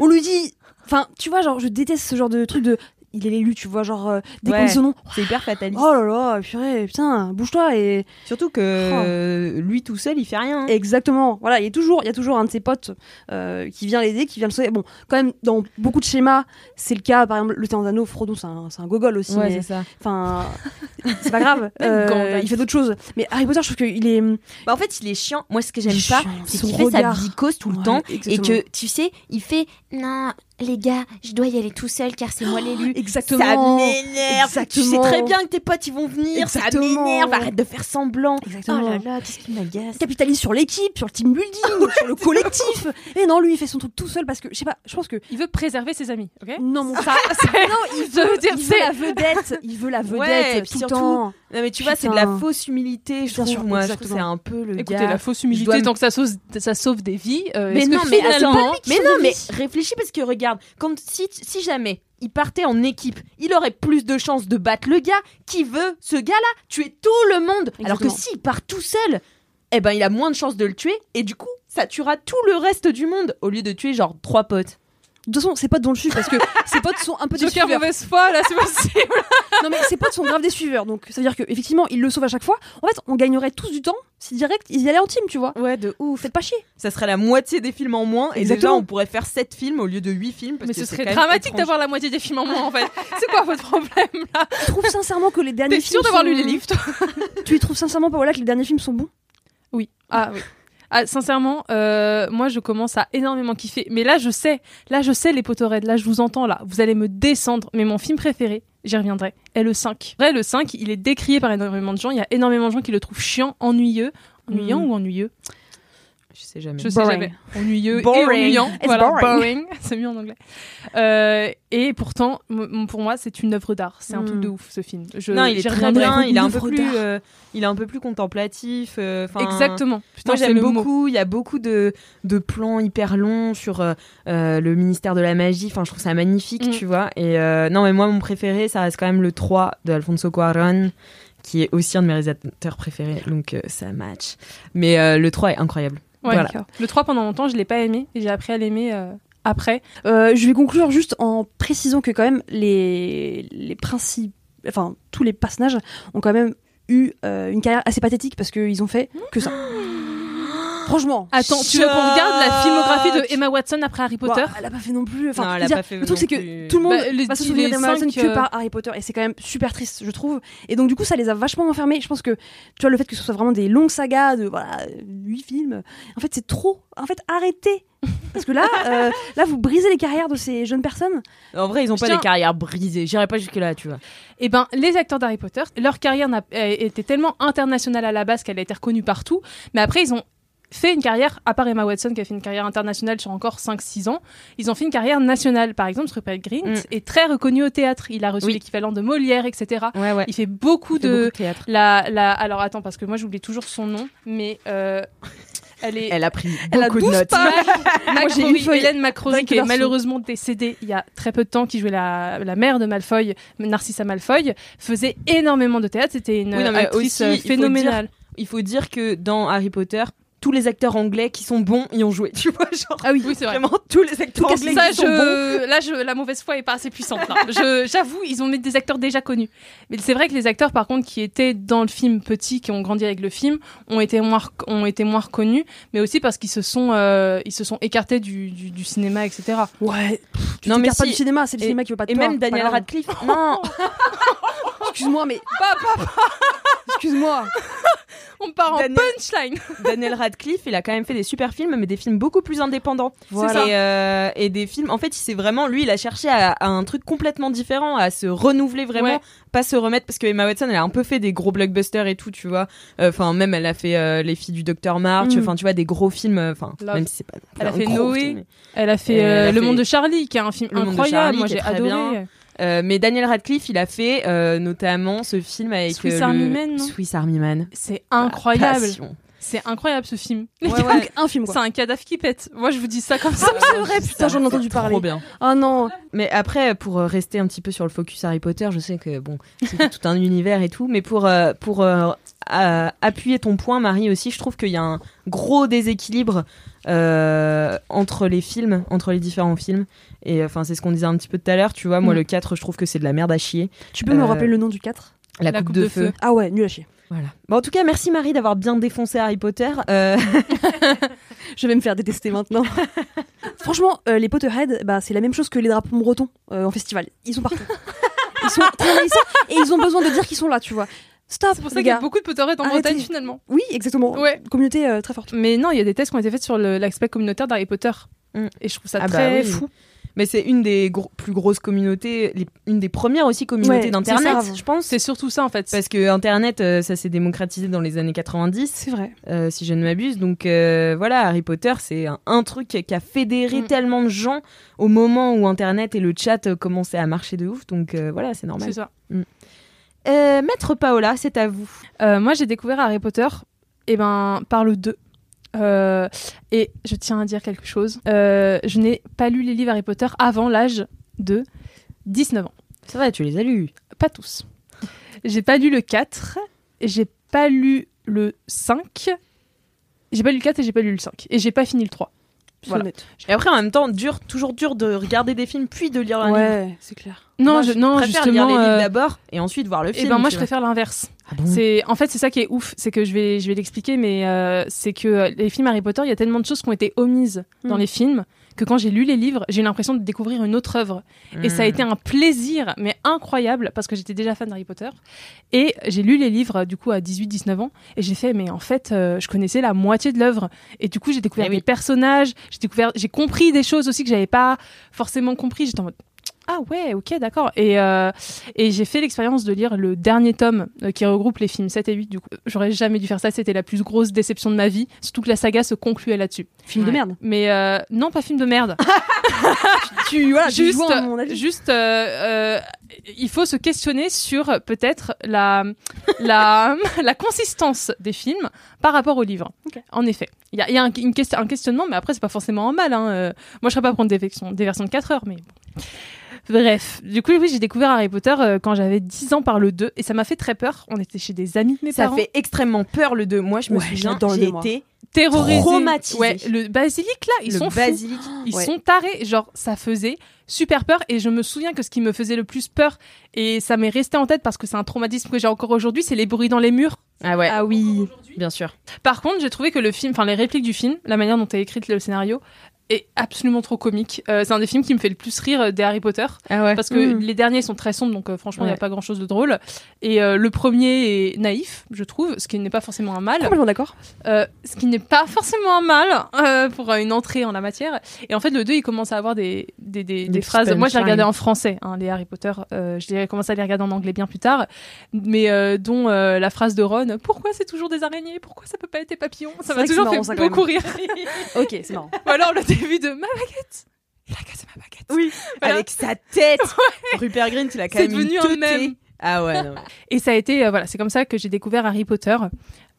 [SPEAKER 9] on lui dit, enfin, tu vois, genre, je déteste ce genre de truc de, il est l'élu, tu vois, genre, euh, dès
[SPEAKER 8] Ouais.
[SPEAKER 9] qu'on dit son nom,
[SPEAKER 8] C'est hyper fataliste.
[SPEAKER 9] oh là là, purée, putain, bouge-toi et
[SPEAKER 8] Surtout que euh, lui tout seul, il fait rien. hein.
[SPEAKER 9] Exactement. Voilà, il y a toujours, il y a toujours un de ses potes euh, qui vient l'aider, qui vient le sauver. Bon, quand même, dans beaucoup de schémas, c'est le cas. Par exemple, le Anneaux, Frodon, c'est un, c'est un gogol aussi.
[SPEAKER 8] Ouais,
[SPEAKER 9] mais-
[SPEAKER 8] c'est ça.
[SPEAKER 9] Enfin, c'est pas grave. Euh, il fait d'autres choses. Mais Harry Potter, je trouve qu'il est.
[SPEAKER 8] Bah, en fait, il est chiant. Moi, ce que j'aime
[SPEAKER 9] est
[SPEAKER 8] pas,
[SPEAKER 9] chiant.
[SPEAKER 8] c'est qu'il fait sa bicose tout le
[SPEAKER 9] Ouais,
[SPEAKER 8] temps. Et que, tu sais, il fait Non, les gars, je dois y aller tout seul car c'est moi l'élu.
[SPEAKER 9] Exactement.
[SPEAKER 8] Ça m'énerve. Tu sais très bien que tes potes ils vont venir.
[SPEAKER 9] Exactement.
[SPEAKER 8] Ça m'énerve. Arrête de faire semblant.
[SPEAKER 9] Exactement.
[SPEAKER 8] Oh là là, qu'est-ce qui m'agace.
[SPEAKER 9] capitalise sur l'équipe, sur le team building, sur le collectif. Et non, lui, il fait son truc tout seul parce que, je sais pas, je pense que.
[SPEAKER 10] Il veut préserver ses amis, ok?
[SPEAKER 9] Non, mon
[SPEAKER 10] Ça,
[SPEAKER 9] Non, il veut,
[SPEAKER 10] dire,
[SPEAKER 9] il veut
[SPEAKER 10] c'est-
[SPEAKER 9] la vedette. Il veut la vedette
[SPEAKER 8] Ouais,
[SPEAKER 9] tout le
[SPEAKER 8] surtout,
[SPEAKER 9] temps.
[SPEAKER 8] Non, mais tu vois, c'est de la fausse humilité, je
[SPEAKER 9] Bien
[SPEAKER 8] trouve.
[SPEAKER 9] sûr,
[SPEAKER 8] moi, c'est un peu le
[SPEAKER 10] Écoutez,
[SPEAKER 8] gars.
[SPEAKER 10] la fausse humilité,
[SPEAKER 8] dois
[SPEAKER 10] tant que ça sauve, ça sauve des vies. euh,
[SPEAKER 8] Mais non,
[SPEAKER 10] que
[SPEAKER 8] mais mais non, mais réfléchis parce que regarde, quand si, si jamais il partait en équipe, il aurait plus de chances de battre le gars qui veut ce gars-là tuer tout le monde. Alors que s'il part tout seul, eh ben il a moins de chances de le tuer et du coup ça tuera tout le reste du monde au lieu de tuer genre trois potes.
[SPEAKER 9] De toute façon, ses potes dont le suivent parce que ses potes sont un peu des
[SPEAKER 10] Joker
[SPEAKER 9] suiveurs.
[SPEAKER 10] mauvaise foi, là, c'est possible.
[SPEAKER 9] Non mais ses potes sont grave des suiveurs, donc ça veut dire qu'effectivement il le sauve à chaque fois. En fait, on gagnerait tous du temps si direct ils y allaient en team, tu vois.
[SPEAKER 8] Ouais, de ouf.
[SPEAKER 9] Faites pas chier.
[SPEAKER 8] Ça serait la moitié des films en moins et déjà on pourrait faire 7 films au lieu de 8 films parce
[SPEAKER 10] Mais
[SPEAKER 8] que
[SPEAKER 10] ce
[SPEAKER 8] c'est
[SPEAKER 10] serait dramatique d'avoir la moitié des films en moins, en fait. C'est quoi votre problème, là?
[SPEAKER 9] Tu trouves sincèrement que les derniers
[SPEAKER 10] T'es
[SPEAKER 9] films
[SPEAKER 10] sûr d'avoir
[SPEAKER 9] sont-
[SPEAKER 10] lu les livres, toi?
[SPEAKER 9] Tu y trouves sincèrement pas voilà que les derniers films sont bons?
[SPEAKER 10] Oui. Ah oui. Ah, sincèrement, euh, moi je commence à énormément kiffer. Mais là je sais, là je sais les potoreds, là je vous entends là, vous allez me descendre. Mais mon film préféré, j'y reviendrai, est le 5. Vrai, le 5, il est décrié par énormément de gens. Il y a énormément de gens qui le trouvent chiant, ennuyeux. Ennuyant
[SPEAKER 9] Mm.
[SPEAKER 10] ou ennuyeux?
[SPEAKER 8] Je sais jamais.
[SPEAKER 10] Je sais
[SPEAKER 9] Boring.
[SPEAKER 10] jamais. Ennuyeux et
[SPEAKER 8] Boring.
[SPEAKER 10] ennuyant.
[SPEAKER 9] It's
[SPEAKER 10] Voilà,
[SPEAKER 9] boring.
[SPEAKER 10] C'est mieux en anglais. Euh, et pourtant, pour moi, c'est une œuvre d'art. C'est un truc de ouf ce film. Je,
[SPEAKER 8] non, il est très bien, il est un peu
[SPEAKER 9] œuvre
[SPEAKER 8] plus euh, il est un peu plus contemplatif euh,
[SPEAKER 10] Exactement. Putain,
[SPEAKER 8] Moi j'aime beaucoup, il y a beaucoup de, de plans hyper longs sur euh, euh, le ministère de la magie, enfin je trouve ça magnifique,
[SPEAKER 10] Mm.
[SPEAKER 8] tu vois. Et euh, non mais moi mon préféré ça reste quand même le 3 de Alfonso Cuarón qui est aussi un de mes réalisateurs préférés, donc euh, ça match. Mais euh, le 3 est incroyable.
[SPEAKER 10] Ouais,
[SPEAKER 8] Voilà.
[SPEAKER 10] d'accord. Le 3 pendant longtemps, je l'ai pas aimé et j'ai appris à l'aimer euh, après.
[SPEAKER 9] Euh, je vais conclure juste en précisant que quand même les les principes, enfin tous les personnages ont quand même eu euh, une carrière assez pathétique parce qu'ils ont fait que ça. Franchement.
[SPEAKER 10] Attends, tu veux qu'on regarde la filmographie de Emma Watson après Harry Potter
[SPEAKER 9] Bah, elle a pas fait non plus. Enfin,
[SPEAKER 8] Non, elle
[SPEAKER 9] je
[SPEAKER 8] a
[SPEAKER 9] veux dire,
[SPEAKER 8] pas fait
[SPEAKER 9] le truc c'est que tout le monde
[SPEAKER 10] Bah, les-
[SPEAKER 9] va se souvenir d'Emma Watson que
[SPEAKER 10] euh,
[SPEAKER 9] par Harry Potter et c'est quand même super triste, je trouve. Et donc du coup, ça les a vachement enfermés. Je pense que tu vois le fait que ce soit vraiment des longues sagas de voilà huit films. En fait, c'est trop. En fait, arrêtez. Parce que là, euh, là, vous brisez les carrières de ces jeunes personnes.
[SPEAKER 8] En vrai ils ont pas des carrières brisées, j'irai pas jusque là tu vois.
[SPEAKER 10] Eh ben, les acteurs d'Harry Potter, leur carrière n'a- a- était tellement internationale à la base qu'elle a été reconnue partout, mais après ils ont fait une carrière, à part Emma Watson qui a fait une carrière internationale sur encore 5-6 ans, ils ont fait une carrière nationale. Par exemple, Rupert Grint
[SPEAKER 8] Mm.
[SPEAKER 10] est très reconnu au théâtre. Il a reçu
[SPEAKER 8] Oui.
[SPEAKER 10] l'équivalent de Molière, etc.
[SPEAKER 8] Ouais ouais.
[SPEAKER 10] Il fait beaucoup
[SPEAKER 8] Il fait
[SPEAKER 10] de...
[SPEAKER 8] beaucoup de théâtre.
[SPEAKER 10] La, la... Alors attends, parce que moi j'oublie toujours son nom, mais euh, elle est...
[SPEAKER 8] Elle a pris
[SPEAKER 9] Elle a
[SPEAKER 8] beaucoup de
[SPEAKER 9] 12
[SPEAKER 8] notes.
[SPEAKER 9] pages. Moi, j'ai feuille
[SPEAKER 10] Hélène Macrory, qui est malheureusement décédée il y a très peu de temps, qui jouait la, la mère de Malfoy, Narcissa Malfoy, faisait énormément de théâtre. C'était une
[SPEAKER 8] Oui, non,
[SPEAKER 10] actrice
[SPEAKER 8] aussi, il faut
[SPEAKER 10] phénoménale.
[SPEAKER 8] Il faut dire que dans Harry Potter tous les acteurs anglais qui sont bons y ont joué, tu vois genre.
[SPEAKER 10] Ah oui, oui c'est vrai.
[SPEAKER 8] Vraiment tous les acteurs
[SPEAKER 10] Tout
[SPEAKER 8] anglais
[SPEAKER 10] ça,
[SPEAKER 8] qui sont bons.
[SPEAKER 10] là, je... la mauvaise foi est pas assez puissante. J'avoue, ils ont mis des acteurs déjà connus. Mais c'est vrai que les acteurs, par contre, qui étaient dans le film petit, qui ont grandi avec le film, ont été moins, ont été moins reconnus, mais aussi parce qu'ils se sont, euh, ils se sont écartés du, du, du cinéma, etc.
[SPEAKER 9] Ouais. Tu
[SPEAKER 8] Non, mais
[SPEAKER 9] pas
[SPEAKER 8] si-
[SPEAKER 9] du cinéma, c'est le
[SPEAKER 8] et-
[SPEAKER 9] cinéma qui veut pas de
[SPEAKER 8] Et
[SPEAKER 9] toi,
[SPEAKER 8] même
[SPEAKER 9] pas
[SPEAKER 8] Daniel. Radcliffe. non,
[SPEAKER 9] Excuse-moi, mais. Excuse-moi.
[SPEAKER 10] On part en
[SPEAKER 8] Daniel-
[SPEAKER 10] punchline.
[SPEAKER 8] Daniel Radcliffe, il a quand même fait des super films, mais des films beaucoup plus indépendants.
[SPEAKER 9] Voilà.
[SPEAKER 8] Et, euh, et des films, en fait, il s'est vraiment, lui, il a cherché à, à un truc complètement différent, à se renouveler vraiment,
[SPEAKER 10] Ouais.
[SPEAKER 8] pas se remettre, parce que Emma Watson, elle a un peu fait des gros blockbusters et tout, tu vois. Enfin, même elle a fait euh, Les filles du Docteur March,
[SPEAKER 9] Mm.
[SPEAKER 8] enfin, tu vois, des gros films, enfin, même si c'est pas.
[SPEAKER 10] Elle a
[SPEAKER 8] un
[SPEAKER 10] fait
[SPEAKER 8] gros
[SPEAKER 10] Noé.
[SPEAKER 8] film, mais-
[SPEAKER 10] Elle a fait
[SPEAKER 8] Euh,
[SPEAKER 10] euh,
[SPEAKER 8] elle a
[SPEAKER 10] Le Monde de Charlie, qui est un film
[SPEAKER 8] Le
[SPEAKER 10] incroyable.
[SPEAKER 8] Charlie,
[SPEAKER 10] Moi, j'ai adoré.
[SPEAKER 8] bien. Euh, mais Daniel Radcliffe, il a fait euh, notamment ce film avec
[SPEAKER 10] Swiss
[SPEAKER 8] euh,
[SPEAKER 10] Army
[SPEAKER 8] le-
[SPEAKER 10] Man, non
[SPEAKER 8] Swiss Army Man.
[SPEAKER 10] C'est incroyable.
[SPEAKER 8] Passion.
[SPEAKER 10] C'est incroyable ce film.
[SPEAKER 9] Ouais, ouais. Un film, quoi.
[SPEAKER 10] C'est un cadavre qui pète. Moi, je vous dis ça comme ça.
[SPEAKER 9] Ah, c'est vrai, putain, j'en ai entendu parler.
[SPEAKER 8] Trop bien.
[SPEAKER 9] Oh non.
[SPEAKER 8] Mais après, pour rester un petit peu sur le focus Harry Potter, je sais que bon, c'est tout un univers et tout, mais pour euh, pour euh, appuyer ton point, Marie aussi, je trouve qu'il y a un gros déséquilibre euh, entre les films, entre les différents films. Et enfin, c'est ce qu'on disait un petit peu tout à l'heure. Tu vois, moi,
[SPEAKER 9] Mm.
[SPEAKER 8] le 4, je trouve que c'est de la merde à chier.
[SPEAKER 9] Tu peux me
[SPEAKER 8] Euh,
[SPEAKER 9] rappeler le nom du 4
[SPEAKER 8] La, coupe, de, feu.
[SPEAKER 9] Ah ouais, nul à chier.
[SPEAKER 8] Voilà. Bon, en tout cas, merci Marie d'avoir bien défoncé Harry Potter. Euh,
[SPEAKER 9] Je vais me faire détester maintenant. Franchement, euh, les Potterhead, bah, c'est la même chose que les drapeaux bretons euh, en festival. Ils sont partout. Ils sont très et ils ont besoin de dire qu'ils sont là, tu vois. Stop,
[SPEAKER 10] C'est pour ça qu'il y a beaucoup de Potterhead en
[SPEAKER 9] Arrêtez.
[SPEAKER 10] Bretagne finalement.
[SPEAKER 9] Oui, exactement.
[SPEAKER 10] Ouais.
[SPEAKER 9] Communauté euh, très forte.
[SPEAKER 10] Mais non, il y a des tests qui ont été faits sur l'aspect communautaire d'Harry Potter.
[SPEAKER 8] Mm.
[SPEAKER 10] Et je trouve ça
[SPEAKER 8] Ah bah
[SPEAKER 10] très
[SPEAKER 8] oui.
[SPEAKER 10] fou.
[SPEAKER 8] Mais c'est une des gros- plus grosses communautés, les- une des premières aussi communautés
[SPEAKER 9] Ouais,
[SPEAKER 8] d'internet, je pense.
[SPEAKER 10] C'est surtout ça en fait.
[SPEAKER 8] Parce que internet, euh, ça s'est démocratisé dans les années 90.
[SPEAKER 9] C'est vrai.
[SPEAKER 8] euh, si je ne m'abuse. Donc euh, voilà, Harry Potter, c'est un, un truc qui a fédéré
[SPEAKER 10] Mm.
[SPEAKER 8] tellement de gens au moment où Internet et le chat commençaient à marcher de ouf. Donc euh, voilà, c'est normal.
[SPEAKER 10] C'est ça.
[SPEAKER 8] Euh, Maître Paola, c'est à vous.
[SPEAKER 10] Euh, moi, j'ai découvert Harry Potter et ben, par le 2. Euh, et je tiens à dire quelque chose. Euh, je n'ai pas lu les livres Harry Potter avant l'âge de 19 ans.
[SPEAKER 8] C'est vrai, tu les as lus?
[SPEAKER 10] Pas tous. J'ai pas lu le 4, et j'ai pas lu le 5. J'ai pas lu le 4 et j'ai pas lu le 5. Et j'ai pas fini le 3.
[SPEAKER 9] C'est
[SPEAKER 10] Voilà.
[SPEAKER 9] honnête.
[SPEAKER 8] Et après, en même temps, dur, toujours dur de regarder des films puis de lire un livre.
[SPEAKER 9] Ouais, c'est clair.
[SPEAKER 10] Non,
[SPEAKER 8] Moi,
[SPEAKER 10] je,
[SPEAKER 8] je
[SPEAKER 10] non
[SPEAKER 8] préfère
[SPEAKER 10] justement.
[SPEAKER 8] lire les livres
[SPEAKER 10] euh,
[SPEAKER 8] d'abord et ensuite voir le
[SPEAKER 10] eh
[SPEAKER 8] film.
[SPEAKER 10] ben moi, je
[SPEAKER 8] vois.
[SPEAKER 10] préfère l'inverse.
[SPEAKER 8] Ah bon
[SPEAKER 10] C'est en fait c'est ça qui est ouf, c'est que je vais je vais l'expliquer, mais euh, c'est que euh, les films Harry Potter, il y a tellement de choses qui ont été omises dans
[SPEAKER 9] Mm.
[SPEAKER 10] les films que quand j'ai lu les livres, j'ai eu l'impression de découvrir une autre œuvre. Et ça a
[SPEAKER 8] Mm.
[SPEAKER 10] été un plaisir, mais incroyable, parce que j'étais déjà fan d'Harry Potter. Et j'ai lu les livres, du coup, à 18-19 ans, et j'ai fait, mais en fait, euh, je connaissais la moitié de l'œuvre. Et du coup, j'ai découvert
[SPEAKER 8] Eh oui.
[SPEAKER 10] personnages, j'ai découvert, j'ai compris des choses aussi que j'avais pas forcément compris. J'étais en mode, ah ouais, ok, d'accord. Et, euh, et j'ai fait l'expérience de lire le dernier tome euh, qui regroupe les films 7 et 8. Du coup, j'aurais jamais dû faire ça. C'était la plus grosse déception de ma vie. Surtout que la saga se concluait là-dessus.
[SPEAKER 9] Film de merde.
[SPEAKER 10] Mais euh, non, pas film de merde.
[SPEAKER 9] Tu, voilà, tu
[SPEAKER 10] juste,
[SPEAKER 9] mon avis.
[SPEAKER 10] juste euh, euh, il faut se questionner sur peut-être la, la, la consistance des films par rapport au livre. En effet, il y a, y a un, une question, un questionnement, mais après, c'est pas forcément un mal. hein. Moi, je serais pas à prendre des versions, des versions de 4 heures, mais bon. Bref, du coup, oui, j'ai découvert Harry Potter euh, quand j'avais 10 ans par le 2 et ça m'a fait très peur. On était chez des amis de mes
[SPEAKER 8] Ça
[SPEAKER 10] parents.
[SPEAKER 8] fait extrêmement peur le 2. Moi, je me
[SPEAKER 9] Ouais,
[SPEAKER 8] souviens, j'ai été
[SPEAKER 10] terrorisé.
[SPEAKER 8] traumatisée.
[SPEAKER 10] Ouais, le basilic là, ils
[SPEAKER 8] le
[SPEAKER 10] sont fous.
[SPEAKER 8] basilic.
[SPEAKER 10] Ils
[SPEAKER 9] Ouais.
[SPEAKER 10] sont tarés, genre ça faisait super peur et je me souviens que ce qui me faisait le plus peur et ça m'est resté en tête parce que c'est un traumatisme que j'ai encore aujourd'hui, c'est les bruits dans les murs.
[SPEAKER 8] Ah ouais,
[SPEAKER 9] Ah oui.
[SPEAKER 8] bien sûr.
[SPEAKER 10] Par contre, j'ai trouvé que le film, enfin les répliques du film, la manière dont est écrite le scénario est absolument trop comique. Euh, c'est un des films qui me fait le plus rire euh, des Harry Potter
[SPEAKER 8] Ah ouais.
[SPEAKER 10] parce que
[SPEAKER 9] Mm.
[SPEAKER 10] les derniers sont très sombres donc euh, franchement il n'y
[SPEAKER 8] Ouais.
[SPEAKER 10] a pas grand chose de drôle et euh, le premier est naïf je trouve ce qui n'est pas forcément un mal
[SPEAKER 9] Complètement d'accord.
[SPEAKER 10] Ce qui n'est pas forcément un mal pour une entrée en la matière. Et en fait, le 2, il commence à avoir des,
[SPEAKER 8] des,
[SPEAKER 10] des, phrases. Moi, je l'ai regardé en français, hein, les Harry Potter. Je l'ai commencé à les regarder en anglais bien plus tard. Mais dont la phrase de Ron Pourquoi c'est toujours des araignées? Pourquoi ça peut pas être des papillons? Ça m'a toujours fait
[SPEAKER 9] marrant,
[SPEAKER 10] beaucoup rire.
[SPEAKER 9] Ok, c'est marrant.
[SPEAKER 10] Ou alors le début de Ma baguette Il a cassé ma baguette.
[SPEAKER 8] Oui,
[SPEAKER 10] Voilà.
[SPEAKER 8] avec sa tête. Rupert Grint, il a quand même une
[SPEAKER 10] devenu un.
[SPEAKER 8] Ah ouais, non.
[SPEAKER 10] Et ça a été, euh, voilà, c'est comme ça que j'ai découvert Harry Potter.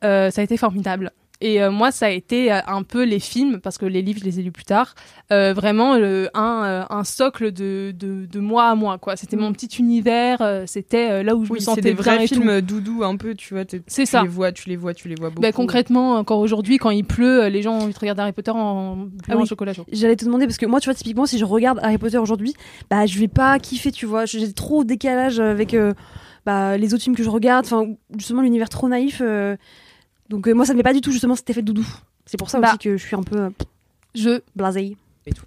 [SPEAKER 10] Euh, ça a été formidable. Et euh, moi, ça a été euh, un peu les films, parce que les livres, je les ai lus plus tard. Euh, vraiment, le- un, un socle de, de, de moi à moi, quoi. C'était mon petit univers, c'était là où je
[SPEAKER 8] Oui,
[SPEAKER 10] me sentais
[SPEAKER 8] des
[SPEAKER 10] bien
[SPEAKER 8] vrais
[SPEAKER 10] et tout.
[SPEAKER 8] films doudou un peu, tu vois.
[SPEAKER 10] C'est
[SPEAKER 8] tu
[SPEAKER 10] ça.
[SPEAKER 8] les vois, tu les vois, tu les vois beaucoup.
[SPEAKER 10] Bah, concrètement, encore aujourd'hui, quand il pleut, les gens ont envie de regarder Harry Potter en
[SPEAKER 9] Ah oui.
[SPEAKER 10] chocolat chaud.
[SPEAKER 9] J'allais te demander parce que moi, tu vois, typiquement, si je regarde Harry Potter aujourd'hui, bah, je vais pas kiffer, tu vois. J'ai trop décalage avec euh, bah, les autres films que je regarde. Enfin, justement, l'univers trop naïf. euh, Donc, euh, moi, ça me met pas du tout, justement, cet effet de doudou. C'est pour ça
[SPEAKER 10] Bah.
[SPEAKER 9] aussi que je suis un peu euh,
[SPEAKER 10] Je
[SPEAKER 9] blasée.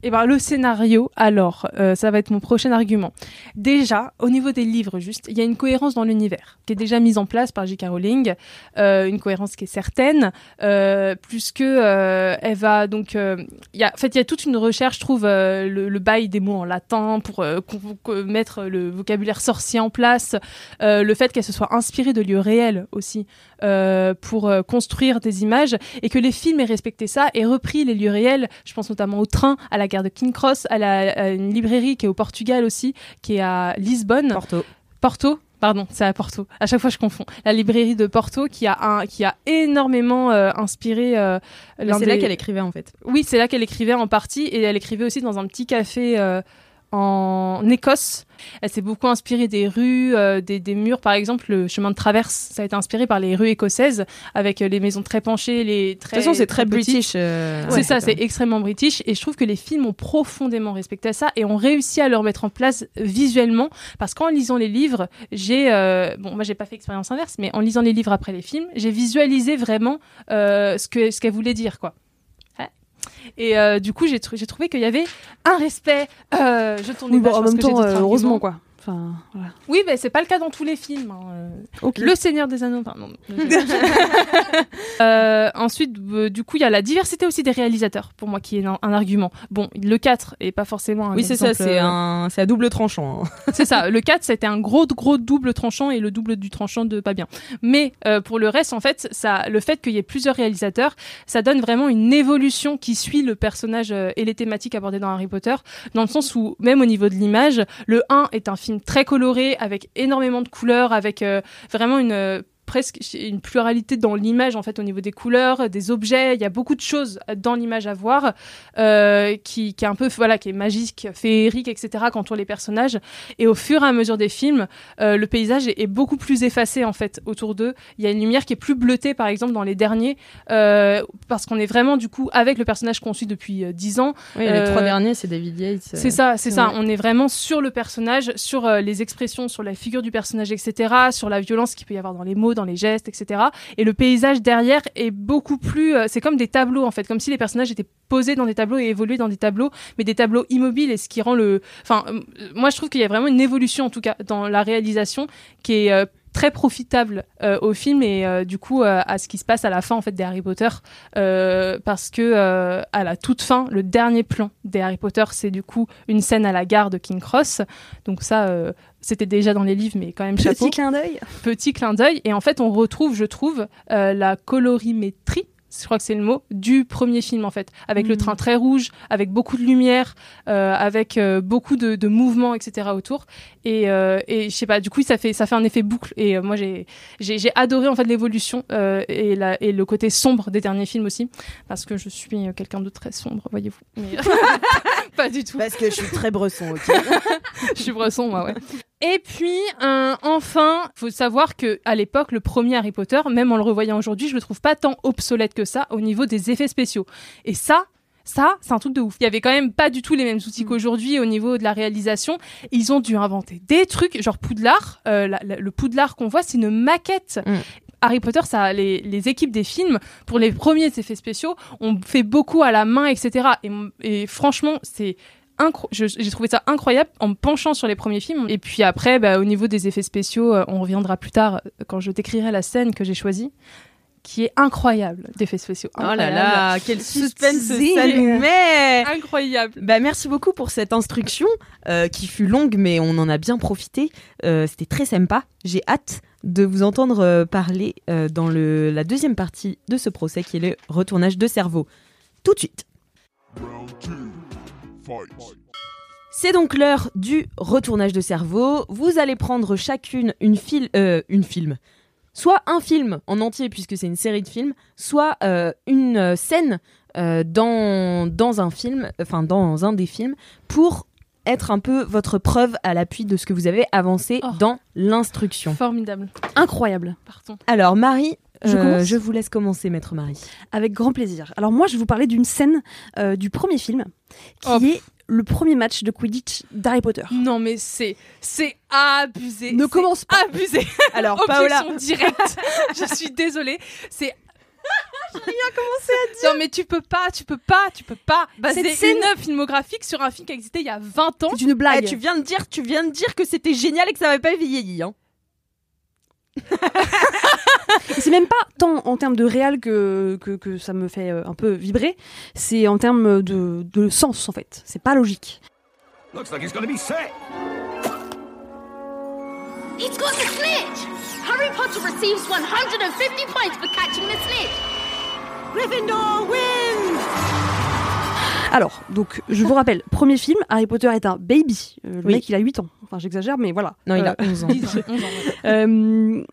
[SPEAKER 10] Et ben le scénario, alors, euh, ça va être mon prochain argument. Déjà, au niveau des livres, juste, il y a une cohérence dans l'univers qui est déjà mise en place par J.K. Rowling, euh, une cohérence qui est certaine, euh, plus que euh, elle va donc, euh, il y a, en fait, il y a toute une recherche, je trouve, euh, le, le bail des mots en latin pour euh, mettre le vocabulaire sorcier en place, euh, le fait qu'elle se soit inspirée de lieux réels aussi euh, pour euh, construire des images et que les films aient respecté ça et repris les lieux réels. Je pense notamment au train, à la gare de King Cross, à, la, à une librairie qui est au Portugal aussi, qui est à Lisbonne.
[SPEAKER 8] Porto.
[SPEAKER 10] Porto Pardon, c'est à Porto. À chaque fois, je confonds. La librairie de Porto qui a un, qui a énormément euh, inspiré. euh,
[SPEAKER 8] C'est là qu'elle écrivait en fait.
[SPEAKER 10] Oui, c'est là qu'elle écrivait en partie et elle écrivait aussi dans un petit café euh, en Écosse. Elle s'est beaucoup inspirée des rues, euh, des, des murs. Par exemple, le chemin de traverse, ça a été inspiré par les rues écossaises avec euh, les maisons très penchées, les
[SPEAKER 8] De
[SPEAKER 10] très.
[SPEAKER 8] toute façon, c'est très british. euh,
[SPEAKER 10] C'est
[SPEAKER 8] ouais,
[SPEAKER 10] ça, c'est extrêmement british et je trouve que les films ont profondément respecté ça et ont réussi à le remettre en place visuellement parce qu'en lisant les livres, j'ai bon moi j'ai pas fait expérience inverse mais en lisant les livres après les films, j'ai visualisé vraiment ce que ce qu'elle voulait dire quoi. Et euh, du coup, j'ai j'ai trouvé qu'il y avait un respect. Euh, je tourne
[SPEAKER 9] Oui,
[SPEAKER 10] les
[SPEAKER 9] bon,
[SPEAKER 10] pages
[SPEAKER 9] en
[SPEAKER 10] parce
[SPEAKER 9] même temps, euh, heureusement quoi. Enfin, voilà.
[SPEAKER 10] Oui, mais c'est pas le cas dans tous les films. hein. Le Seigneur des Anneaux, pardon. Euh, ensuite, euh, du coup, il y a la diversité aussi des réalisateurs, pour moi, qui est un, un argument. Bon, le 4 est pas forcément un
[SPEAKER 8] Oui, c'est ça, c'est
[SPEAKER 10] euh,
[SPEAKER 8] un, c'est à double tranchant. hein.
[SPEAKER 10] c'est ça. Le 4, c'était un gros, gros double tranchant et le double du tranchant de pas bien. Mais euh, pour le reste, en fait, ça, le fait qu'il y ait plusieurs réalisateurs, ça donne vraiment une évolution qui suit le personnage et les thématiques abordées dans Harry Potter, dans le sens où, même au niveau de l'image, le 1 est un film très coloré, avec énormément de couleurs, avec euh, vraiment une... presque une pluralité dans l'image en fait au niveau des couleurs des objets il y a beaucoup de choses dans l'image à voir euh, qui, qui est un peu voilà qui est magique féerique etc quand on les personnages et au fur et à mesure des films, euh, le paysage est, est beaucoup plus effacé en fait autour d'eux. Il y a une lumière qui est plus bleutée par exemple dans les derniers, euh, parce qu'on est vraiment du coup avec le personnage qu'on suit depuis euh, 10 ans.
[SPEAKER 8] Oui, les trois derniers, c'est David Yates.
[SPEAKER 10] C'est ça, c'est ça. On est vraiment sur le personnage, sur les expressions, sur la figure du personnage, etc., sur la violence qu'il peut y avoir dans les mots, dans les gestes, etc. Et le paysage derrière est beaucoup plus. euh, c'est comme des tableaux en fait, comme si les personnages étaient posés dans des tableaux et évolués dans des tableaux, mais des tableaux immobiles. Et ce qui rend le. Enfin, euh, moi je trouve qu'il y a vraiment une évolution en tout cas dans la réalisation qui est euh, très profitable euh, au film et euh, du coup euh, à ce qui se passe à la fin en fait des Harry Potter parce que à la toute fin le dernier plan des Harry Potter c'est du coup une scène à la gare de King Cross. Donc ça c'était déjà dans les livres mais quand même chapeau.
[SPEAKER 9] Petit clin d'œil.
[SPEAKER 10] petit clin d'œil. Et en fait on retrouve je trouve la colorimétrie je crois que c'est le mot du premier film en fait. Avec le train très rouge avec beaucoup de lumière euh, avec euh, beaucoup de, de mouvements etc autour. Et, euh, et je sais pas du coup ça fait ça fait un effet boucle. Et euh, moi j'ai j'ai adoré en fait l'évolution euh, et la et le côté sombre des derniers films aussi. Parce que je suis euh, quelqu'un de très sombre voyez-vous. Mais- pas du tout
[SPEAKER 8] Parce que je suis très bresson, ok.
[SPEAKER 10] je suis bresson, moi, ouais. Et puis, euh, enfin, faut savoir que à l'époque, le premier Harry Potter, même en le revoyant aujourd'hui, je le trouve pas tant obsolète que ça au niveau des effets spéciaux. Et ça. Ça, c'est un truc de ouf. Il y avait quand même pas du tout les mêmes outils qu'aujourd'hui au niveau de la réalisation. Ils ont dû inventer des trucs, genre Poudlard. euh, la- la- le Poudlard qu'on voit, c'est une maquette.
[SPEAKER 8] Mm.
[SPEAKER 10] Harry Potter, ça, les, les équipes des films, pour les premiers effets spéciaux, ont fait beaucoup à la main, etc. Et, et franchement, c'est j'ai trouvé ça incroyable en me penchant sur les premiers films. Et puis après, bah, au niveau des effets spéciaux, euh, on reviendra plus tard euh, quand je décrirai la scène que j'ai choisie, qui est incroyable d'effets spéciaux.
[SPEAKER 8] Oh là là, quel suspense s'allumait
[SPEAKER 10] Incroyable.
[SPEAKER 8] Bah, merci beaucoup pour cette instruction euh, qui fut longue, mais on en a bien profité. Euh, C'était très sympa. J'ai hâte de vous entendre euh, parler euh, dans le, la deuxième partie de ce procès qui est le retournage de cerveau. Tout de suite. C'est donc l'heure du retournage de cerveau. Vous allez prendre chacune une, fil euh, une film. Soit un film en entier, puisque c'est une série de films, soit euh, une scène euh, dans, dans un film, enfin dans un des films, pour être un peu votre preuve à l'appui de ce que vous avez avancé
[SPEAKER 10] Oh.
[SPEAKER 8] dans l'instruction.
[SPEAKER 10] Formidable.
[SPEAKER 9] Incroyable.
[SPEAKER 8] Alors Marie,
[SPEAKER 9] Je
[SPEAKER 8] euh, je vous laisse commencer, maître Marie.
[SPEAKER 9] Avec grand plaisir. Alors moi, je vais vous parler d'une scène euh, du premier film, qui
[SPEAKER 10] Oh.
[SPEAKER 9] est le premier match de Quidditch d'Harry Potter.
[SPEAKER 10] Non mais c'est c'est abusé.
[SPEAKER 9] Ne commence pas.
[SPEAKER 10] Abusé.
[SPEAKER 8] Alors Paola,
[SPEAKER 10] directe. je suis désolée. C'est J'ai rien commencé à dire. Non mais tu peux pas, tu peux pas, tu peux pas baser
[SPEAKER 9] Cette scène-
[SPEAKER 10] une œuvre filmographique sur un film qui a existé il y a 20 ans.
[SPEAKER 9] C'est une blague.
[SPEAKER 8] eh, tu viens de dire, tu viens de dire que c'était génial et que ça n'avait pas vieilli. Hein.
[SPEAKER 9] Et c'est même pas tant en termes de réel que, que, que ça me fait euh, un peu vibrer, c'est en termes de, de sens en fait. C'est pas logique.
[SPEAKER 11] Looks like he's gonna be set.
[SPEAKER 12] He's got the snitch! Harry Potter receives 150 points for catching the snitch.
[SPEAKER 7] Gryffindor wins!
[SPEAKER 9] Alors, donc, je vous rappelle, premier film, Harry Potter est un baby. Euh, le
[SPEAKER 8] Oui.
[SPEAKER 9] mec, il a 8 ans. Enfin, j'exagère, mais voilà.
[SPEAKER 8] Non, il a
[SPEAKER 9] Euh,
[SPEAKER 8] 11 ans.
[SPEAKER 10] 10 ans, 11 ans, ouais.
[SPEAKER 9] euh,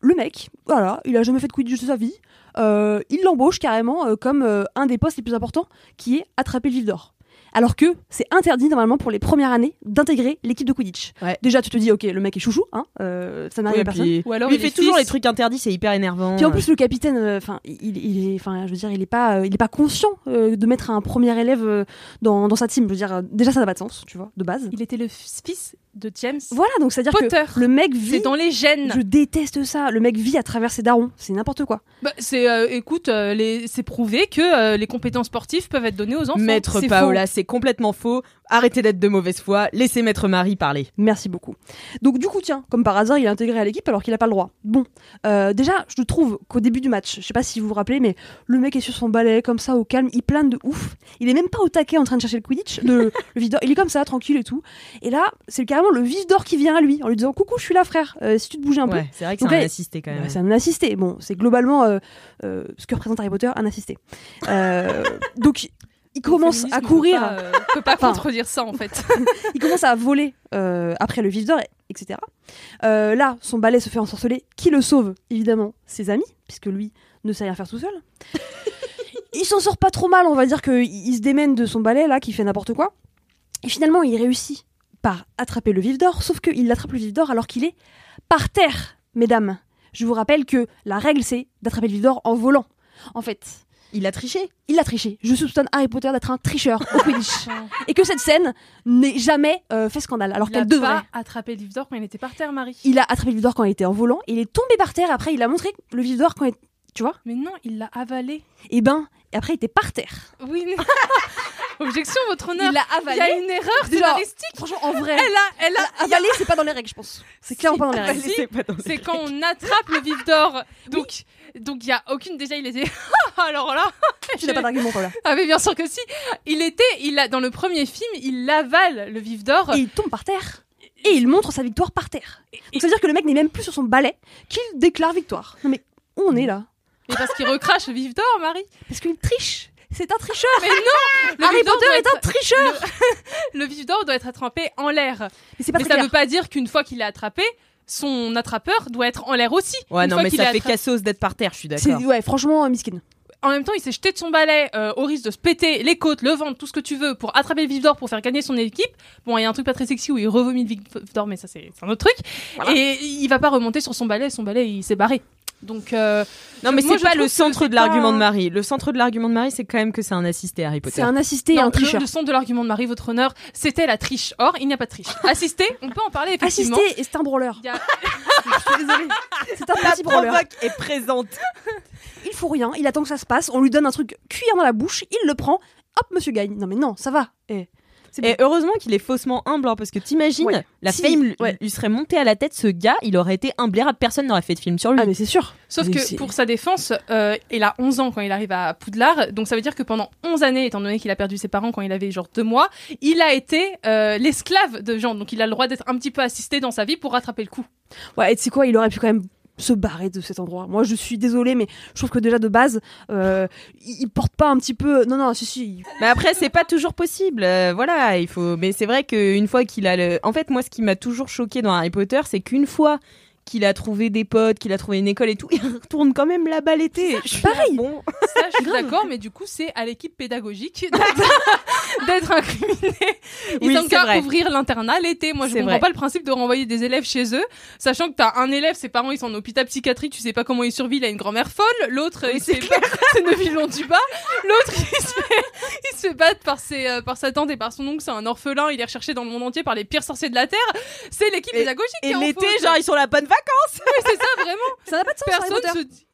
[SPEAKER 9] le mec, voilà, il a jamais fait de Quidditch de sa vie. Euh, il l'embauche carrément euh, comme euh, un des postes les plus importants, qui est attraper le vif d'or. Alors que c'est interdit normalement pour les premières années d'intégrer l'équipe de Quidditch.
[SPEAKER 8] Ouais.
[SPEAKER 9] Déjà, tu te dis, ok, le mec est chouchou, hein, euh, ça n'arrive
[SPEAKER 8] Oui,
[SPEAKER 9] à personne.
[SPEAKER 8] puis-
[SPEAKER 10] Ou alors il
[SPEAKER 8] il fait toujours
[SPEAKER 10] fils.
[SPEAKER 8] les trucs interdits, c'est hyper énervant.
[SPEAKER 9] Puis en plus le capitaine, euh, enfin, il, il est, enfin, je veux dire, il est pas, euh, il est pas conscient euh, de mettre un premier élève euh, dans, dans sa team. Je veux dire, euh, déjà ça n'a pas de sens, tu vois, de base.
[SPEAKER 10] Il était le fils de James
[SPEAKER 9] Voilà, donc c'est à dire
[SPEAKER 10] Potter.
[SPEAKER 9] que le mec vit.
[SPEAKER 10] C'est dans les gènes.
[SPEAKER 9] Je déteste ça. Le mec vit à travers ses darons. C'est n'importe quoi.
[SPEAKER 10] Bah, c'est, euh, écoute, euh, les- c'est prouvé que euh, les compétences sportives peuvent être données aux enfants.
[SPEAKER 8] Maître
[SPEAKER 10] C'est
[SPEAKER 8] Paola, c'est complètement faux. Arrêtez d'être de mauvaise foi. Laissez Maître Marie parler.
[SPEAKER 9] Merci beaucoup. Donc du coup, tiens, comme par hasard, il est intégré à l'équipe alors qu'il n'a pas le droit. Bon, euh, déjà, je trouve qu'au début du match, je sais pas si vous vous rappelez, mais le mec est sur son balai comme ça au calme, il plane de ouf. Il est même pas au taquet en train de chercher le Quidditch, le, le vif d'or. Il est comme ça, tranquille et tout. Et là, c'est carrément le vif d'or qui vient à lui en lui disant coucou, je suis là, frère. Euh, si tu te bougeais un peu.
[SPEAKER 8] Ouais, c'est vrai que c'est un
[SPEAKER 9] là,
[SPEAKER 8] assisté quand même.
[SPEAKER 9] Ouais, c'est un assisté. Bon, c'est globalement euh, euh, ce que représente Harry Potter, un assisté. Donc, il commence à courir.
[SPEAKER 10] Peut pas, euh, peut pas contredire ça en fait.
[SPEAKER 9] il commence à voler euh, après le vif d'or, etc. Euh, là, son balai se fait ensorceler. Qui le sauve? Évidemment, ses amis, puisque lui ne sait rien faire tout seul. il s'en sort pas trop mal, on va dire qu'il il se démène de son balai, là, qui fait n'importe quoi. Et finalement, il réussit par attraper le vif d'or, sauf qu'il attrape le vif d'or alors qu'il est par terre, mesdames. Je vous rappelle que la règle, c'est d'attraper le vif d'or en volant. En fait,
[SPEAKER 8] Il a triché.
[SPEAKER 9] il a triché. Je soupçonne Harry Potter d'être un tricheur au Quidditch. Et que cette scène n'ait jamais euh, fait scandale, alors
[SPEAKER 10] Il a
[SPEAKER 9] qu'elle devrait.
[SPEAKER 10] pas attrapé le livre d'or quand il était par terre, Marie.
[SPEAKER 9] Il a attrapé le vif d'or quand il était en volant, et il est tombé par terre. Après, il a montré le vif d'or quand il. Tu vois
[SPEAKER 10] Mais non, il l'a avalé.
[SPEAKER 9] Et ben, et après, il était par terre.
[SPEAKER 10] Oui, mais... Objection, votre honneur.
[SPEAKER 9] Il
[SPEAKER 10] Il
[SPEAKER 9] avalé.
[SPEAKER 10] y a une erreur scénaristique.
[SPEAKER 9] Franchement, en vrai.
[SPEAKER 10] Elle a, elle a, il y a-
[SPEAKER 9] Avalé, c'est pas dans les règles, je pense. C'est clairement pas dans les règles.
[SPEAKER 8] c'est
[SPEAKER 10] quand on attrape le vif d'or. Donc, donc il y a aucune. Déjà, il était. Alors là.
[SPEAKER 9] Tu n'as pas d'argument, Paula.
[SPEAKER 10] Ah mais bien sûr que si. Il était, il a dans le premier film, il avale le vif d'or.
[SPEAKER 9] Et il tombe par terre. Et il montre sa victoire par terre. Donc ça veut dire que le mec n'est même plus sur son balai qu'il déclare victoire. Non mais où on est là?
[SPEAKER 10] Mais parce qu'il recrache le vif d'or, Marie.
[SPEAKER 9] Parce qu'il triche. C'est un tricheur.
[SPEAKER 10] Mais non. Le
[SPEAKER 9] Harry
[SPEAKER 10] vif d'or
[SPEAKER 9] Potter est un tricheur.
[SPEAKER 10] Le, le vif d'or doit être attrapé en l'air.
[SPEAKER 9] Mais pas
[SPEAKER 10] Mais ça
[SPEAKER 9] clair.
[SPEAKER 10] veut pas dire qu'une fois qu'il est attrapé, son attrapeur doit être en l'air aussi.
[SPEAKER 8] Ouais,
[SPEAKER 10] Une
[SPEAKER 8] non,
[SPEAKER 10] fois
[SPEAKER 8] mais ça fait
[SPEAKER 10] attra-
[SPEAKER 8] cassos d'être par terre, je suis
[SPEAKER 9] C'est
[SPEAKER 8] d'accord.
[SPEAKER 9] ouais, franchement miskin.
[SPEAKER 10] En même temps, il s'est jeté de son balai euh, au risque de se péter les côtes, le ventre, tout ce que tu veux pour attraper le vif d'or pour faire gagner son équipe. Bon, il y a un truc pas très sexy où il revomit le vif d'or, mais ça c'est c'est un autre truc. Et il va pas remonter sur son balai, son balai il s'est barré. Donc euh,
[SPEAKER 8] Non, mais c'est pas le centre de l'argument de Marie. Le centre de l'argument de Marie, c'est quand même que c'est un assisté Harry Potter.
[SPEAKER 9] C'est un assisté et un tricheur.
[SPEAKER 10] le centre de l'argument de Marie, votre honneur, c'était la triche. Or, il n'y a pas de triche. Assisté, on peut en parler effectivement.
[SPEAKER 9] Assisté et c'est un
[SPEAKER 10] y a-
[SPEAKER 9] Je suis désolée. C'est un
[SPEAKER 8] La
[SPEAKER 9] petit
[SPEAKER 8] provoque est présente.
[SPEAKER 9] Il faut rien, il attend que ça se passe, on lui donne un truc cuillère dans la bouche, il le prend, hop, monsieur gagne. Non mais non, ça va. Eh,
[SPEAKER 8] Et heureusement qu'il est faussement humble, hein, parce que t'imagines,
[SPEAKER 9] Ouais.
[SPEAKER 8] la
[SPEAKER 9] Si,
[SPEAKER 8] fame lui-
[SPEAKER 9] ouais.
[SPEAKER 8] lui serait montée à la tête, ce gars, il aurait été imblairable, personne n'aurait fait de film sur lui.
[SPEAKER 9] Ah mais c'est sûr.
[SPEAKER 10] Sauf
[SPEAKER 9] Mais
[SPEAKER 10] que pour sa défense, euh, il a 11 ans quand il arrive à Poudlard, donc ça veut dire que pendant 11 années, étant donné qu'il a perdu ses parents quand il avait genre deux mois, il a été euh, l'esclave de Jean, donc il a le droit d'être un petit peu assisté dans sa vie pour rattraper le coup.
[SPEAKER 9] Ouais, et tu sais quoi, il aurait pu quand même se barrer de cet endroit. Moi je suis désolée, mais je trouve que déjà de base, euh, il, il porte pas un petit peu... Non, non, si, si.
[SPEAKER 8] Mais après, c'est pas toujours possible. euh, voilà, il faut. Mais c'est vrai qu'une fois qu'il a le. En fait, moi, ce qui m'a toujours choqué dans Harry Potter, c'est qu'une fois qu'il a trouvé des potes, qu'il a trouvé une école et tout, il retourne quand même là-bas l'été. Je suis là,
[SPEAKER 9] Pareil.
[SPEAKER 8] Bon.
[SPEAKER 10] Ça, je suis d'accord, mais du coup, c'est à l'équipe pédagogique d'être- incriminé. Ils
[SPEAKER 8] Oui,
[SPEAKER 10] ont qu'à ouvrir l'internat l'été. Moi, je comprends
[SPEAKER 8] vrai.
[SPEAKER 10] pas le principe de renvoyer des élèves chez eux, sachant que t'as un élève, ses parents ils sont en hôpital psychiatrique, tu sais pas comment il survit, il a une grand-mère folle. L'autre, il se fait battre, c'est Neuvillon du bas. L'autre, il se fait, il se fait battre par ses, euh, par sa tante et par son oncle. C'est un orphelin. Il est recherché dans le monde entier par les pires sorciers de la terre. C'est l'équipe
[SPEAKER 8] Et-
[SPEAKER 10] pédagogique. qui
[SPEAKER 8] Et
[SPEAKER 10] en
[SPEAKER 8] l'été, genre, ils sont là, bonnes vacances.
[SPEAKER 10] Ouais, c'est ça vraiment.
[SPEAKER 9] Ça n'a pas de sens,
[SPEAKER 10] Personne se dit.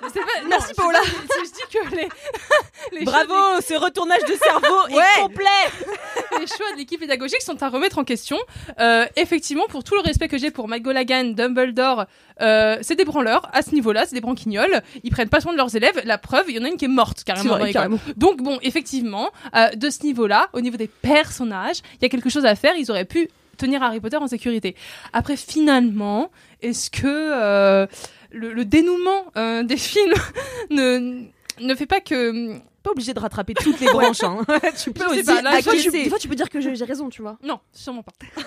[SPEAKER 10] Pas- non,
[SPEAKER 8] Merci, Paola.
[SPEAKER 10] Je, je dis que les,
[SPEAKER 8] Bravo, ce retournage de cerveau Ouais. Est complet.
[SPEAKER 10] les choix de l'équipe pédagogique sont à remettre en question. Euh, effectivement, pour tout le respect que j'ai pour McGonagall, Dumbledore, euh, c'est des branleurs à ce niveau-là, c'est des branquignoles. Ils prennent pas soin de leurs élèves. La preuve, il y en a une qui est morte carrément.
[SPEAKER 9] vrai,
[SPEAKER 10] l'école.
[SPEAKER 9] carrément.
[SPEAKER 10] Donc bon, effectivement, euh, de ce niveau-là, au niveau des personnages, il y a quelque chose à faire. Ils auraient pu tenir Harry Potter en sécurité. Après, finalement, est-ce que euh, le, le dénouement euh, des films ne ne fait pas que
[SPEAKER 8] pas obligé de rattraper toutes les branches. hein. tu peux aussi
[SPEAKER 10] pas, là,
[SPEAKER 9] Des fois, tu,
[SPEAKER 8] acquiescer.
[SPEAKER 9] des fois, tu peux dire que j'ai raison, tu vois.
[SPEAKER 10] Non, sûrement pas.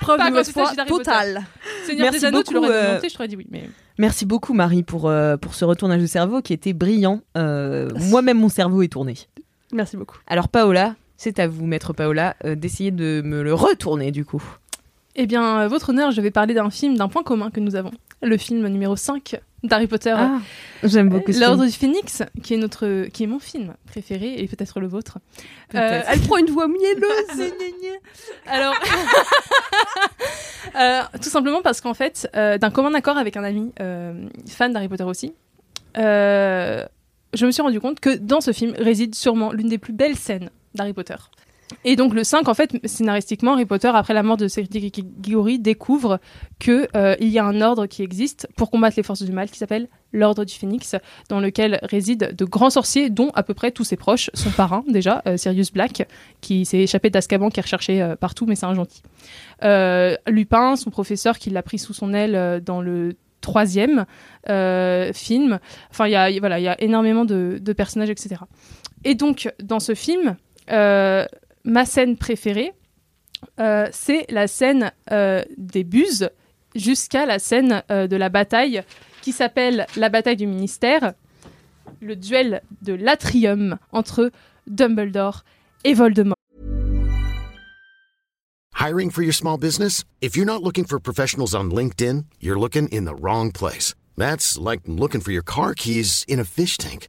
[SPEAKER 9] Preuve
[SPEAKER 10] Pas
[SPEAKER 9] de foi totale.
[SPEAKER 10] Seigneur
[SPEAKER 8] Merci
[SPEAKER 10] des Anneaux, tu
[SPEAKER 8] beaucoup,
[SPEAKER 10] l'aurais
[SPEAKER 8] euh,
[SPEAKER 10] je t'aurais dit oui. Mais...
[SPEAKER 8] Merci beaucoup Marie pour, euh, pour ce retournage de cerveau qui était brillant. Euh, Moi-même mon cerveau est tourné.
[SPEAKER 9] Merci beaucoup.
[SPEAKER 8] Alors Paola, c'est à vous, maître Paola, d'essayer de me le retourner du coup.
[SPEAKER 10] Eh bien, euh, votre honneur, je vais parler d'un film, d'un point commun que nous avons. Le film numéro 5 d'Harry Potter.
[SPEAKER 8] Ah, J'aime beaucoup
[SPEAKER 10] L'Ordre du Phénix, qui est, notre, qui est mon film préféré et peut-être le vôtre. Euh,
[SPEAKER 9] Elle prend une voix mielleuse.
[SPEAKER 10] Alors, Euh, tout simplement parce qu'en fait, euh, d'un commun accord avec un ami euh, fan d'Harry Potter aussi, euh, je me suis rendu compte que dans ce film réside sûrement l'une des plus belles scènes d'Harry Potter. Et donc le 5, en fait, scénaristiquement, Harry Potter, après la mort de Cédric Diggory, découvre qu'il il y a un ordre qui existe pour combattre les forces du mal qui s'appelle l'Ordre du Phénix, dans lequel résident de grands sorciers, dont à peu près tous ses proches, son parrain déjà, euh, Sirius Black, qui s'est échappé d'Azkaban, qui est recherché euh, partout, mais c'est un gentil. Euh, Lupin, son professeur, qui l'a pris sous son aile euh, dans le troisième euh, film. Enfin, il y a, y- a énormément de, personnages, etc. Et donc, dans ce film, euh, ma scène préférée, euh, c'est la scène euh, des buses jusqu'à la scène euh, de la bataille qui s'appelle la bataille du ministère, le duel de l'atrium entre Dumbledore et Voldemort.
[SPEAKER 13] Hiring for your small business? If you're not looking for professionals on LinkedIn, you're looking in the wrong place. That's like looking for your car keys in a fish tank.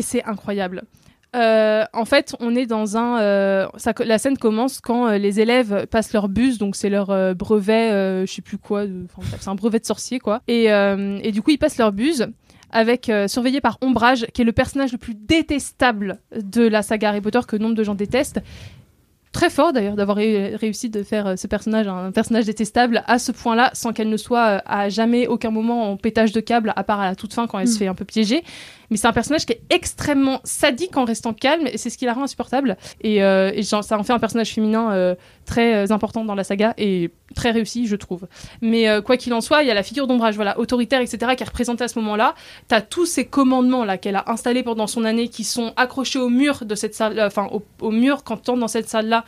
[SPEAKER 10] Et c'est incroyable. Euh, en fait, on est dans un. euh, la scène commence quand euh, les élèves passent leur bus, donc c'est leur brevet, je sais plus quoi, c'est un brevet de sorcier quoi. Et, et du coup, ils passent leur bus avec surveillé par Ombrage, qui est le personnage le plus détestable de la saga Harry Potter que nombre de gens détestent. Très fort d'ailleurs d'avoir ré- réussi de faire euh, ce personnage un personnage détestable à ce point-là, sans qu'elle ne soit euh, à jamais aucun moment en pétage de câble, à part à la toute fin quand elle se fait un peu piéger. Mais c'est un personnage qui est extrêmement sadique en restant calme, et c'est ce qui la rend insupportable. Et, euh, et genre, ça en fait un personnage féminin euh, très euh, important dans la saga et très réussi, je trouve. Mais euh, quoi qu'il en soit, il y a la figure d'ombrage, voilà, autoritaire, etc., qui est représentée à ce moment-là. T'as tous ces commandements là qu'elle a installés pendant son année qui sont accrochés au mur de cette salle, euh, enfin au, au mur quand tu entres dans cette salle-là,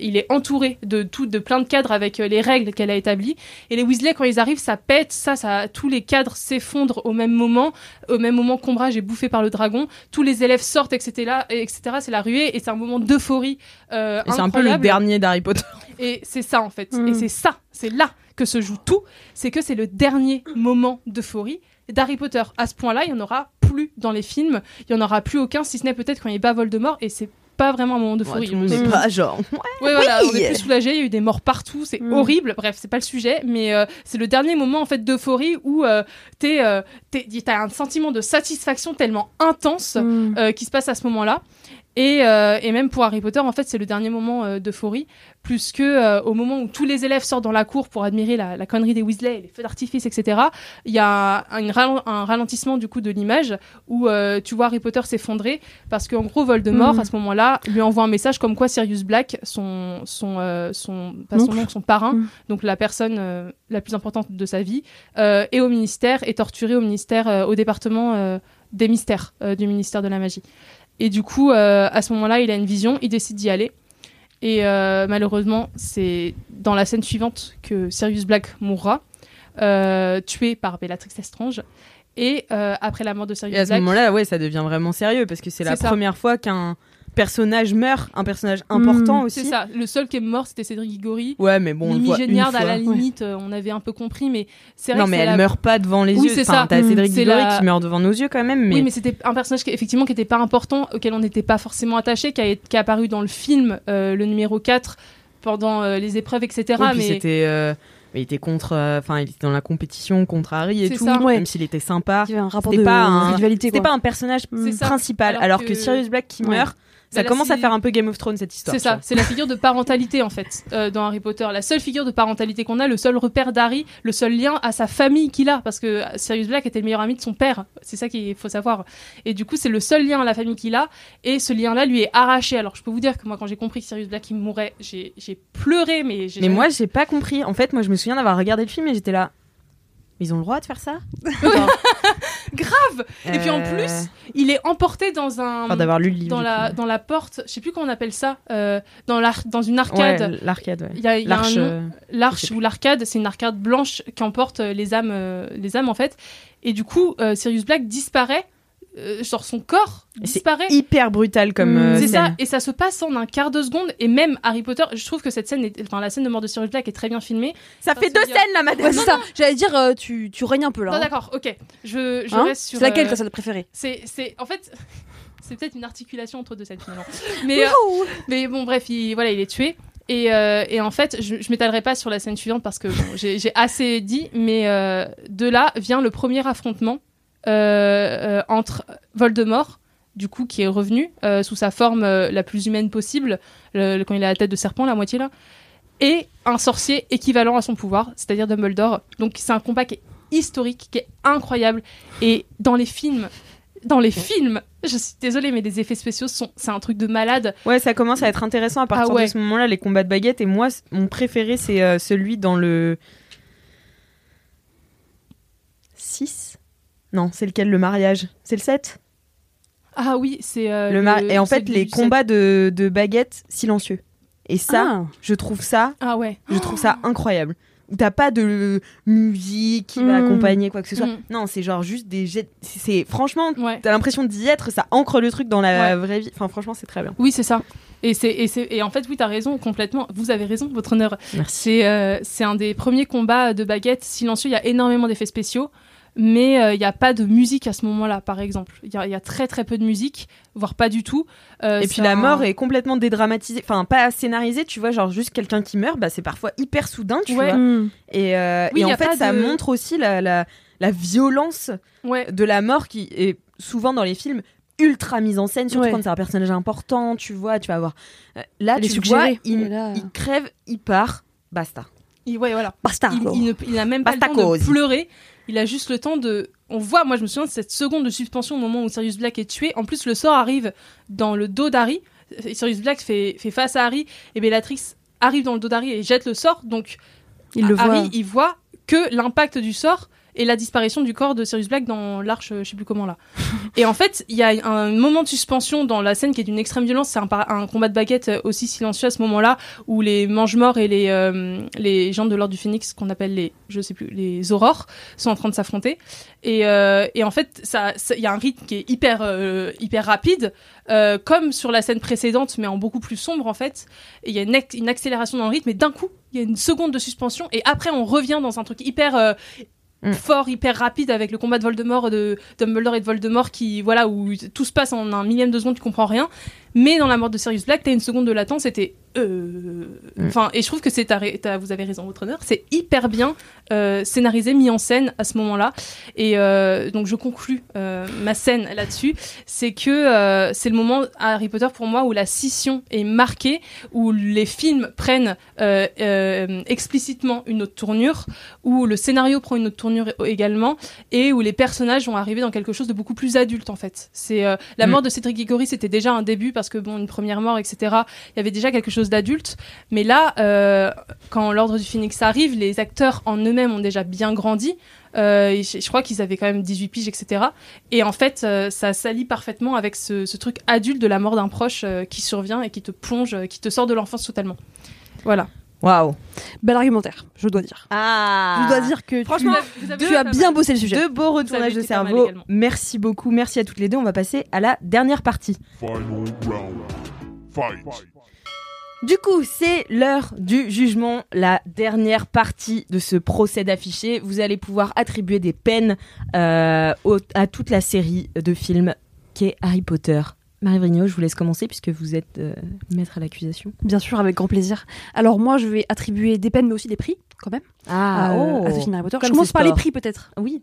[SPEAKER 10] il est entouré de tout, de plein de cadres avec les règles qu'elle a établies. Et les Weasley, quand ils arrivent, ça pète, ça, ça, tous les cadres s'effondrent au même moment, au même moment qu'Ombrage est bouffé par le dragon. Tous les élèves sortent, etc. Etc. C'est la ruée et c'est un moment d'euphorie. Euh,
[SPEAKER 8] c'est un peu le dernier d'Harry Potter.
[SPEAKER 10] Et c'est ça en fait.
[SPEAKER 9] Mm.
[SPEAKER 10] Et c'est ça, c'est là que se joue tout. C'est que c'est le dernier moment d'euphorie d'Harry Potter. À ce point-là, il n'y en aura plus dans les films. Il n'y en aura plus aucun, si ce n'est peut-être quand il bat Voldemort. Et c'est pas vraiment un moment d'euphorie.
[SPEAKER 8] Ouais, tout le monde
[SPEAKER 10] On
[SPEAKER 8] pas genre.
[SPEAKER 10] Ouais, voilà,
[SPEAKER 8] Oui.
[SPEAKER 10] on est plus soulagé. Il y a eu des morts partout, c'est
[SPEAKER 9] Mm.
[SPEAKER 10] horrible. Bref, c'est pas le sujet, mais euh, c'est le dernier moment en fait d'euphorie où euh, t'es, euh, t'as un sentiment de satisfaction tellement intense
[SPEAKER 9] Mm.
[SPEAKER 10] euh, qui se passe à ce moment-là. Et, euh, et même pour Harry Potter, en fait, c'est le dernier moment euh, d'euphorie, plus que euh, au moment où tous les élèves sortent dans la cour pour admirer la, la connerie des Weasley, les feux d'artifice, etc. Il y a un, un ralentissement du coup de l'image où euh, tu vois Harry Potter s'effondrer parce qu'en gros Voldemort
[SPEAKER 9] Mhm.
[SPEAKER 10] à ce moment-là lui envoie un message comme quoi Sirius Black, son son euh, son pas son
[SPEAKER 9] oncle,
[SPEAKER 10] son parrain,
[SPEAKER 9] Mhm.
[SPEAKER 10] donc la personne euh, la plus importante de sa vie, euh, est au ministère, est torturé au ministère, euh, au département euh, des mystères euh, du ministère de la magie. Et du coup, euh, à ce moment-là, il a une vision, il décide d'y aller. Et euh, malheureusement, c'est dans la scène suivante que Sirius Black mourra. euh, tué par Bellatrix Lestrange. Et après la mort de Sirius
[SPEAKER 8] Et à ce
[SPEAKER 10] Black,
[SPEAKER 8] moment-là, ouais, ça devient vraiment sérieux parce que c'est la
[SPEAKER 10] ça.
[SPEAKER 8] première fois qu'un personnage meurt, un personnage important
[SPEAKER 9] Mm,
[SPEAKER 8] aussi.
[SPEAKER 10] c'est ça. Le seul qui est mort, c'était Cédric Igori.
[SPEAKER 8] Ouais, mais bon,
[SPEAKER 10] Mimi Géniard, à la limite, euh, on avait un peu compris, mais c'est vrai
[SPEAKER 8] Non,
[SPEAKER 10] que
[SPEAKER 8] mais elle
[SPEAKER 10] la-
[SPEAKER 8] meurt pas devant les
[SPEAKER 10] Oui,
[SPEAKER 8] yeux.
[SPEAKER 10] c'est
[SPEAKER 8] Enfin,
[SPEAKER 10] ça.
[SPEAKER 8] t'as
[SPEAKER 10] Mm.
[SPEAKER 8] Cédric
[SPEAKER 10] C'est
[SPEAKER 8] Diggory
[SPEAKER 10] la-
[SPEAKER 8] qui meurt devant nos yeux quand même, mais.
[SPEAKER 10] Oui, mais c'était un personnage qui, effectivement qui n'était pas important, auquel on n'était pas forcément attaché, qui a, qui a apparu dans le film, euh, le numéro 4, pendant euh, les épreuves, etc.
[SPEAKER 8] Oui,
[SPEAKER 10] mais
[SPEAKER 8] c'était. euh, il était contre. euh, Enfin, il était dans la compétition contre Harry et
[SPEAKER 10] C'est
[SPEAKER 8] tout.
[SPEAKER 10] ça.
[SPEAKER 8] Même s'il était sympa.
[SPEAKER 9] Il y avait un rapport
[SPEAKER 8] C'était
[SPEAKER 9] de
[SPEAKER 8] pas un-
[SPEAKER 9] rivalité,
[SPEAKER 8] C'était pas un personnage
[SPEAKER 10] C'est ça.
[SPEAKER 8] principal.
[SPEAKER 10] Alors
[SPEAKER 8] Alors, que...
[SPEAKER 10] que-
[SPEAKER 8] Sirius Black qui
[SPEAKER 10] Ouais.
[SPEAKER 8] meurt, ça
[SPEAKER 10] Bah là,
[SPEAKER 8] commence à faire un peu Game of Thrones cette histoire.
[SPEAKER 10] C'est ça, c'est la figure de parentalité en fait euh, dans Harry Potter. La seule figure de parentalité qu'on a, le seul repère d'Harry, le seul lien à sa famille qu'il a, parce que Sirius Black était le meilleur ami de son père. C'est ça qu'il faut savoir. Et du coup, c'est le seul lien à la famille qu'il a, et ce lien-là lui est arraché. Alors, je peux vous dire que moi, quand j'ai compris que Sirius Black il mourait, j'ai j'ai pleuré, mais j'ai
[SPEAKER 8] Mais
[SPEAKER 10] jamais-
[SPEAKER 8] moi, j'ai pas compris. En fait, moi, je me souviens d'avoir regardé le film et j'étais là. Ils ont le droit de faire ça
[SPEAKER 10] grave. Et puis en
[SPEAKER 8] Euh,
[SPEAKER 10] plus, il est emporté dans un
[SPEAKER 8] Enfin, d'avoir lu le livre.
[SPEAKER 10] dans la dans la porte, je sais plus comment on appelle ça, euh, dans la dans une arcade.
[SPEAKER 8] Ouais, l'arcade, ouais.
[SPEAKER 10] Il y a, il y a un
[SPEAKER 8] L'arche,
[SPEAKER 10] nom.
[SPEAKER 8] euh,
[SPEAKER 10] L'arche ou l'arcade, c'est une arcade blanche qui emporte les âmes, euh, les âmes en fait. Et du coup, euh, Sirius Black disparaît, euh, genre son corps
[SPEAKER 8] Et c'est
[SPEAKER 10] disparaît.
[SPEAKER 8] hyper brutal comme. euh,
[SPEAKER 10] c'est ça,
[SPEAKER 8] scène.
[SPEAKER 10] et ça se passe en un quart de seconde. Et même Harry Potter, je trouve que cette scène, est- enfin la scène de mort de Sirius Black est très bien filmée.
[SPEAKER 8] Ça fait deux scènes là, madame.
[SPEAKER 9] Ouais, c'est ça. J'allais dire, euh, tu, tu règnes un peu là.
[SPEAKER 10] Non,
[SPEAKER 9] hein.
[SPEAKER 10] d'accord, ok. Je, je
[SPEAKER 9] Hein
[SPEAKER 10] reste sur.
[SPEAKER 9] C'est laquelle
[SPEAKER 10] euh,
[SPEAKER 9] ta scène préférée
[SPEAKER 10] C'est, c'est, en fait, c'est peut-être une articulation entre deux scènes finalement. Mais, euh, mais bon, bref, il, voilà, il est tué. Et, euh, et en fait, je, je m'étalerai pas sur la scène suivante parce que bon, j'ai, j'ai assez dit, mais euh, de là vient le premier affrontement entre Voldemort, du coup, qui est revenu euh, sous sa forme euh, la plus humaine possible, le- le- quand il a la tête de serpent, la moitié là, et un sorcier équivalent à son pouvoir, c'est-à-dire Dumbledore. Donc c'est un combat qui est historique, qui est incroyable. Et dans les films, dans les films, je suis désolée, mais les effets spéciaux sont, c'est un truc de malade.
[SPEAKER 8] Ouais, ça commence à être intéressant à partir
[SPEAKER 10] Ah ouais.
[SPEAKER 8] de ce moment-là, les combats de baguettes. Et moi, mon préféré, c'est euh, celui dans le 6 Non, c'est lequel le mariage? C'est le 7
[SPEAKER 10] Ah oui, c'est euh,
[SPEAKER 8] le Et en fait, les combats de, de baguettes silencieux. Et ça,
[SPEAKER 9] Ah.
[SPEAKER 8] je trouve ça,
[SPEAKER 10] Ah ouais.
[SPEAKER 8] je trouve ça incroyable. T'as pas de musique qui va
[SPEAKER 9] Mm.
[SPEAKER 8] accompagner quoi que ce soit.
[SPEAKER 10] Mm.
[SPEAKER 8] Non, c'est genre juste des jets. C'est franchement,
[SPEAKER 10] Ouais.
[SPEAKER 8] t'as l'impression d'y être, ça ancre le truc dans la
[SPEAKER 10] Ouais.
[SPEAKER 8] vraie vie. Enfin, franchement, c'est très bien.
[SPEAKER 10] Oui, c'est ça. Et, c'est, et, c'est, et en fait, oui, t'as raison, complètement. Vous avez raison, votre honneur.
[SPEAKER 8] Merci.
[SPEAKER 10] C'est, euh, c'est un des premiers combats de baguettes silencieux. Il y a énormément d'effets spéciaux, mais euh, il n'y a pas de musique à ce moment-là, par exemple. Il y y a très très peu de musique, voire pas du tout. Euh,
[SPEAKER 8] Et puis la
[SPEAKER 10] un-
[SPEAKER 8] mort est complètement dédramatisée, enfin pas scénarisée, tu vois, genre juste quelqu'un qui meurt, bah c'est parfois hyper soudain, tu
[SPEAKER 10] Ouais.
[SPEAKER 8] vois.
[SPEAKER 9] Hmm.
[SPEAKER 8] Et, euh,
[SPEAKER 10] Oui,
[SPEAKER 8] et en fait, ça
[SPEAKER 10] de-
[SPEAKER 8] montre aussi la, la, la violence
[SPEAKER 10] Ouais.
[SPEAKER 8] de la mort qui est souvent dans les films ultra mise en scène, surtout
[SPEAKER 9] Ouais.
[SPEAKER 8] quand c'est un personnage important, tu vois, tu vas voir. Euh, Là,
[SPEAKER 9] Elle
[SPEAKER 8] tu vois, il,
[SPEAKER 9] là-
[SPEAKER 8] il crève, il part, basta.
[SPEAKER 10] Il- ouais, voilà.
[SPEAKER 9] Basta.
[SPEAKER 10] il, il ne- il n'a même pas
[SPEAKER 8] Basta
[SPEAKER 10] le temps
[SPEAKER 8] cause.
[SPEAKER 10] de pleurer. Il a juste le temps de. On voit, moi je me souviens de cette seconde de suspension au moment où Sirius Black est tué. En plus, le sort arrive dans le dos d'Harry. Sirius Black fait, fait face à Harry et Bellatrix arrive dans le dos d'Harry et jette le sort. Donc
[SPEAKER 9] Il le
[SPEAKER 10] Harry,
[SPEAKER 9] voit.
[SPEAKER 10] il voit que l'impact du sort et la disparition du corps de Sirius Black dans l'arche, euh, je sais plus comment là. et en fait, il y a un moment de suspension dans la scène qui est d'une extrême violence. C'est un, combat de baguette euh, aussi silencieux à ce moment-là où les mange-morts et les, euh, les gens de l'ordre du phénix, qu'on appelle les, je sais plus, les aurores, sont en train de s'affronter. Et, en fait, il y a un rythme qui est hyper, hyper rapide, comme sur la scène précédente, mais en beaucoup plus sombre en fait. Il y a une, ac- une accélération dans le rythme, et d'un coup, il y a une seconde de suspension, et après, on revient dans un truc hyper
[SPEAKER 8] Mm.
[SPEAKER 10] fort, hyper rapide avec le combat de Voldemort, de Dumbledore et de Voldemort, qui voilà où tout se passe en un millième de seconde, tu comprends rien. Mais dans la mort de Sirius Black, t'as une seconde de latence, c'était euh...
[SPEAKER 8] Mm.
[SPEAKER 10] enfin, et je trouve que c'est vous avez raison, votre honneur, c'est hyper bien euh, scénarisé, mis en scène à ce moment-là. Et euh, donc je conclus ma scène là-dessus, c'est que c'est le moment à Harry Potter pour moi où la scission est marquée, où les films prennent explicitement une autre tournure, où le scénario prend une autre tournure également, et où les personnages vont arriver dans quelque chose de beaucoup plus adulte en fait. C'est la
[SPEAKER 8] Mm.
[SPEAKER 10] mort de Cédric Diggory, c'était déjà un début parce que bon, une première mort, etc. Il y avait déjà quelque chose d'adulte, mais là, euh, quand l'ordre du Phoenix arrive, les acteurs en eux-mêmes ont déjà bien grandi. Euh, je, crois qu'ils avaient quand même 18 piges, etc. Et en fait, euh, ça s'allie parfaitement avec ce, ce truc adulte de la mort d'un proche qui survient et qui te plonge, qui te sort de l'enfance totalement. Voilà.
[SPEAKER 8] Waouh.
[SPEAKER 9] Bel argumentaire, je dois dire.
[SPEAKER 8] Ah.
[SPEAKER 9] Je dois dire que
[SPEAKER 8] Franchement,
[SPEAKER 9] tu,
[SPEAKER 10] vous avez
[SPEAKER 9] tu
[SPEAKER 10] fait
[SPEAKER 9] as bien bossé le sujet.
[SPEAKER 8] De beaux retournages de cerveau. Merci beaucoup. Merci à toutes les deux. On va passer à la dernière partie.
[SPEAKER 11] Final round. Fight.
[SPEAKER 8] Du coup, c'est l'heure du jugement, la dernière partie de ce procès d'affiché. Vous allez pouvoir attribuer des peines euh, au- à toute la série de films qu'est Harry Potter. Marie Vrigno, je vous laisse commencer puisque vous êtes euh, maître à l'accusation.
[SPEAKER 9] Bien sûr, avec grand plaisir. Alors moi, je vais attribuer des peines, mais aussi des prix, quand même,
[SPEAKER 8] Ah,
[SPEAKER 9] euh, à ce film Harry Potter. Je commence par les prix, peut-être.
[SPEAKER 8] Oui.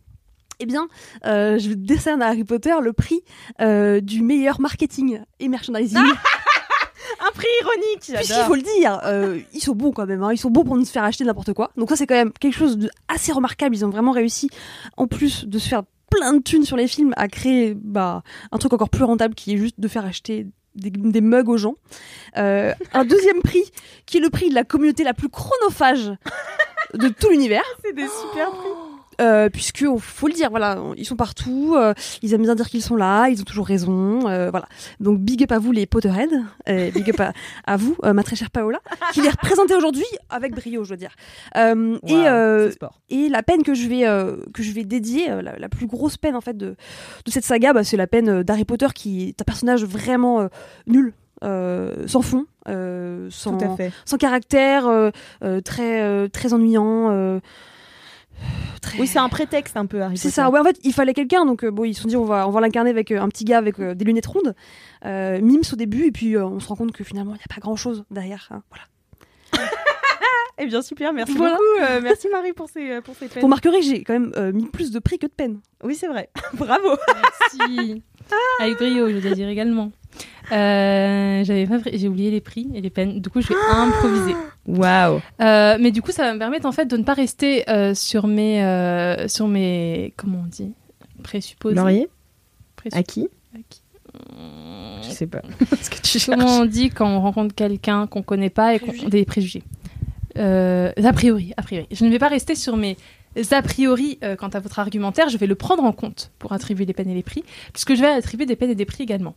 [SPEAKER 9] Eh bien, euh, je décerne à Harry Potter le prix euh, du meilleur marketing et merchandising.
[SPEAKER 8] Un prix ironique.
[SPEAKER 9] Puisqu'il faut le dire, euh, ils sont bons quand même. hein. Ils sont bons pour nous faire acheter n'importe quoi. Donc ça, c'est quand même quelque chose de assez remarquable. Ils ont vraiment réussi, en plus de se faire plein de thunes sur les films, à créer bah, un truc encore plus rentable qui est juste de faire acheter des, mugs aux gens. Euh, un deuxième prix, qui est le prix de la communauté la plus chronophage de tout l'univers.
[SPEAKER 8] C'est des super prix.
[SPEAKER 9] Euh, puisque on- faut le dire, voilà, ils sont partout, euh, ils aiment bien dire qu'ils sont là, ils ont toujours raison, euh, voilà. Donc big up à vous les Potterheads, big up à, à vous, euh, ma très chère Paola, qui les représentez aujourd'hui avec brio, je veux dire. Et la peine que je vais que je vais dédier, la, la plus grosse peine en fait de de cette saga, bah, c'est la peine d'Harry Potter qui est un personnage vraiment nul. euh, sans fond, euh, sans, sans caractère, euh, très très ennuyant. Très-
[SPEAKER 8] Oui, c'est un prétexte un peu Harry
[SPEAKER 9] c'est ça, ouais, en fait, il fallait quelqu'un, donc euh, bon, ils se sont dit, on va, on va l'incarner avec euh, un petit gars avec euh, des lunettes rondes, euh, mimes au début, et puis euh, on se rend compte que finalement, il n'y a pas grand chose derrière. hein, voilà.
[SPEAKER 8] Eh bien super, merci
[SPEAKER 9] Voilà.
[SPEAKER 8] beaucoup. euh, merci Marie pour ces pour ces peines.
[SPEAKER 9] Vous remarquerez que j'ai quand même euh, mis plus de prix que de peine.
[SPEAKER 8] Oui, c'est vrai. Bravo.
[SPEAKER 10] Merci. Avec brio, je dois dire également. Euh, j'avais pas j'ai oublié les prix et les peines. Du coup, je vais improviser.
[SPEAKER 8] Waouh.
[SPEAKER 10] Euh, mais du coup, ça va me permettre en fait de ne pas rester euh, sur mes euh, sur mes comment on dit? Présupposés.
[SPEAKER 8] Laurier?
[SPEAKER 10] Présupposés.
[SPEAKER 8] À qui?
[SPEAKER 10] À qui?
[SPEAKER 8] Je sais pas. Ce que tu
[SPEAKER 10] Comment on dit quand on rencontre quelqu'un qu'on connaît pas et qu'on des préjugés? Euh, A priori, a priori. Je ne vais pas rester sur mes a priori euh, quant à votre argumentaire. Je vais le prendre en compte pour attribuer les peines et les prix, puisque je vais attribuer des peines et des prix également.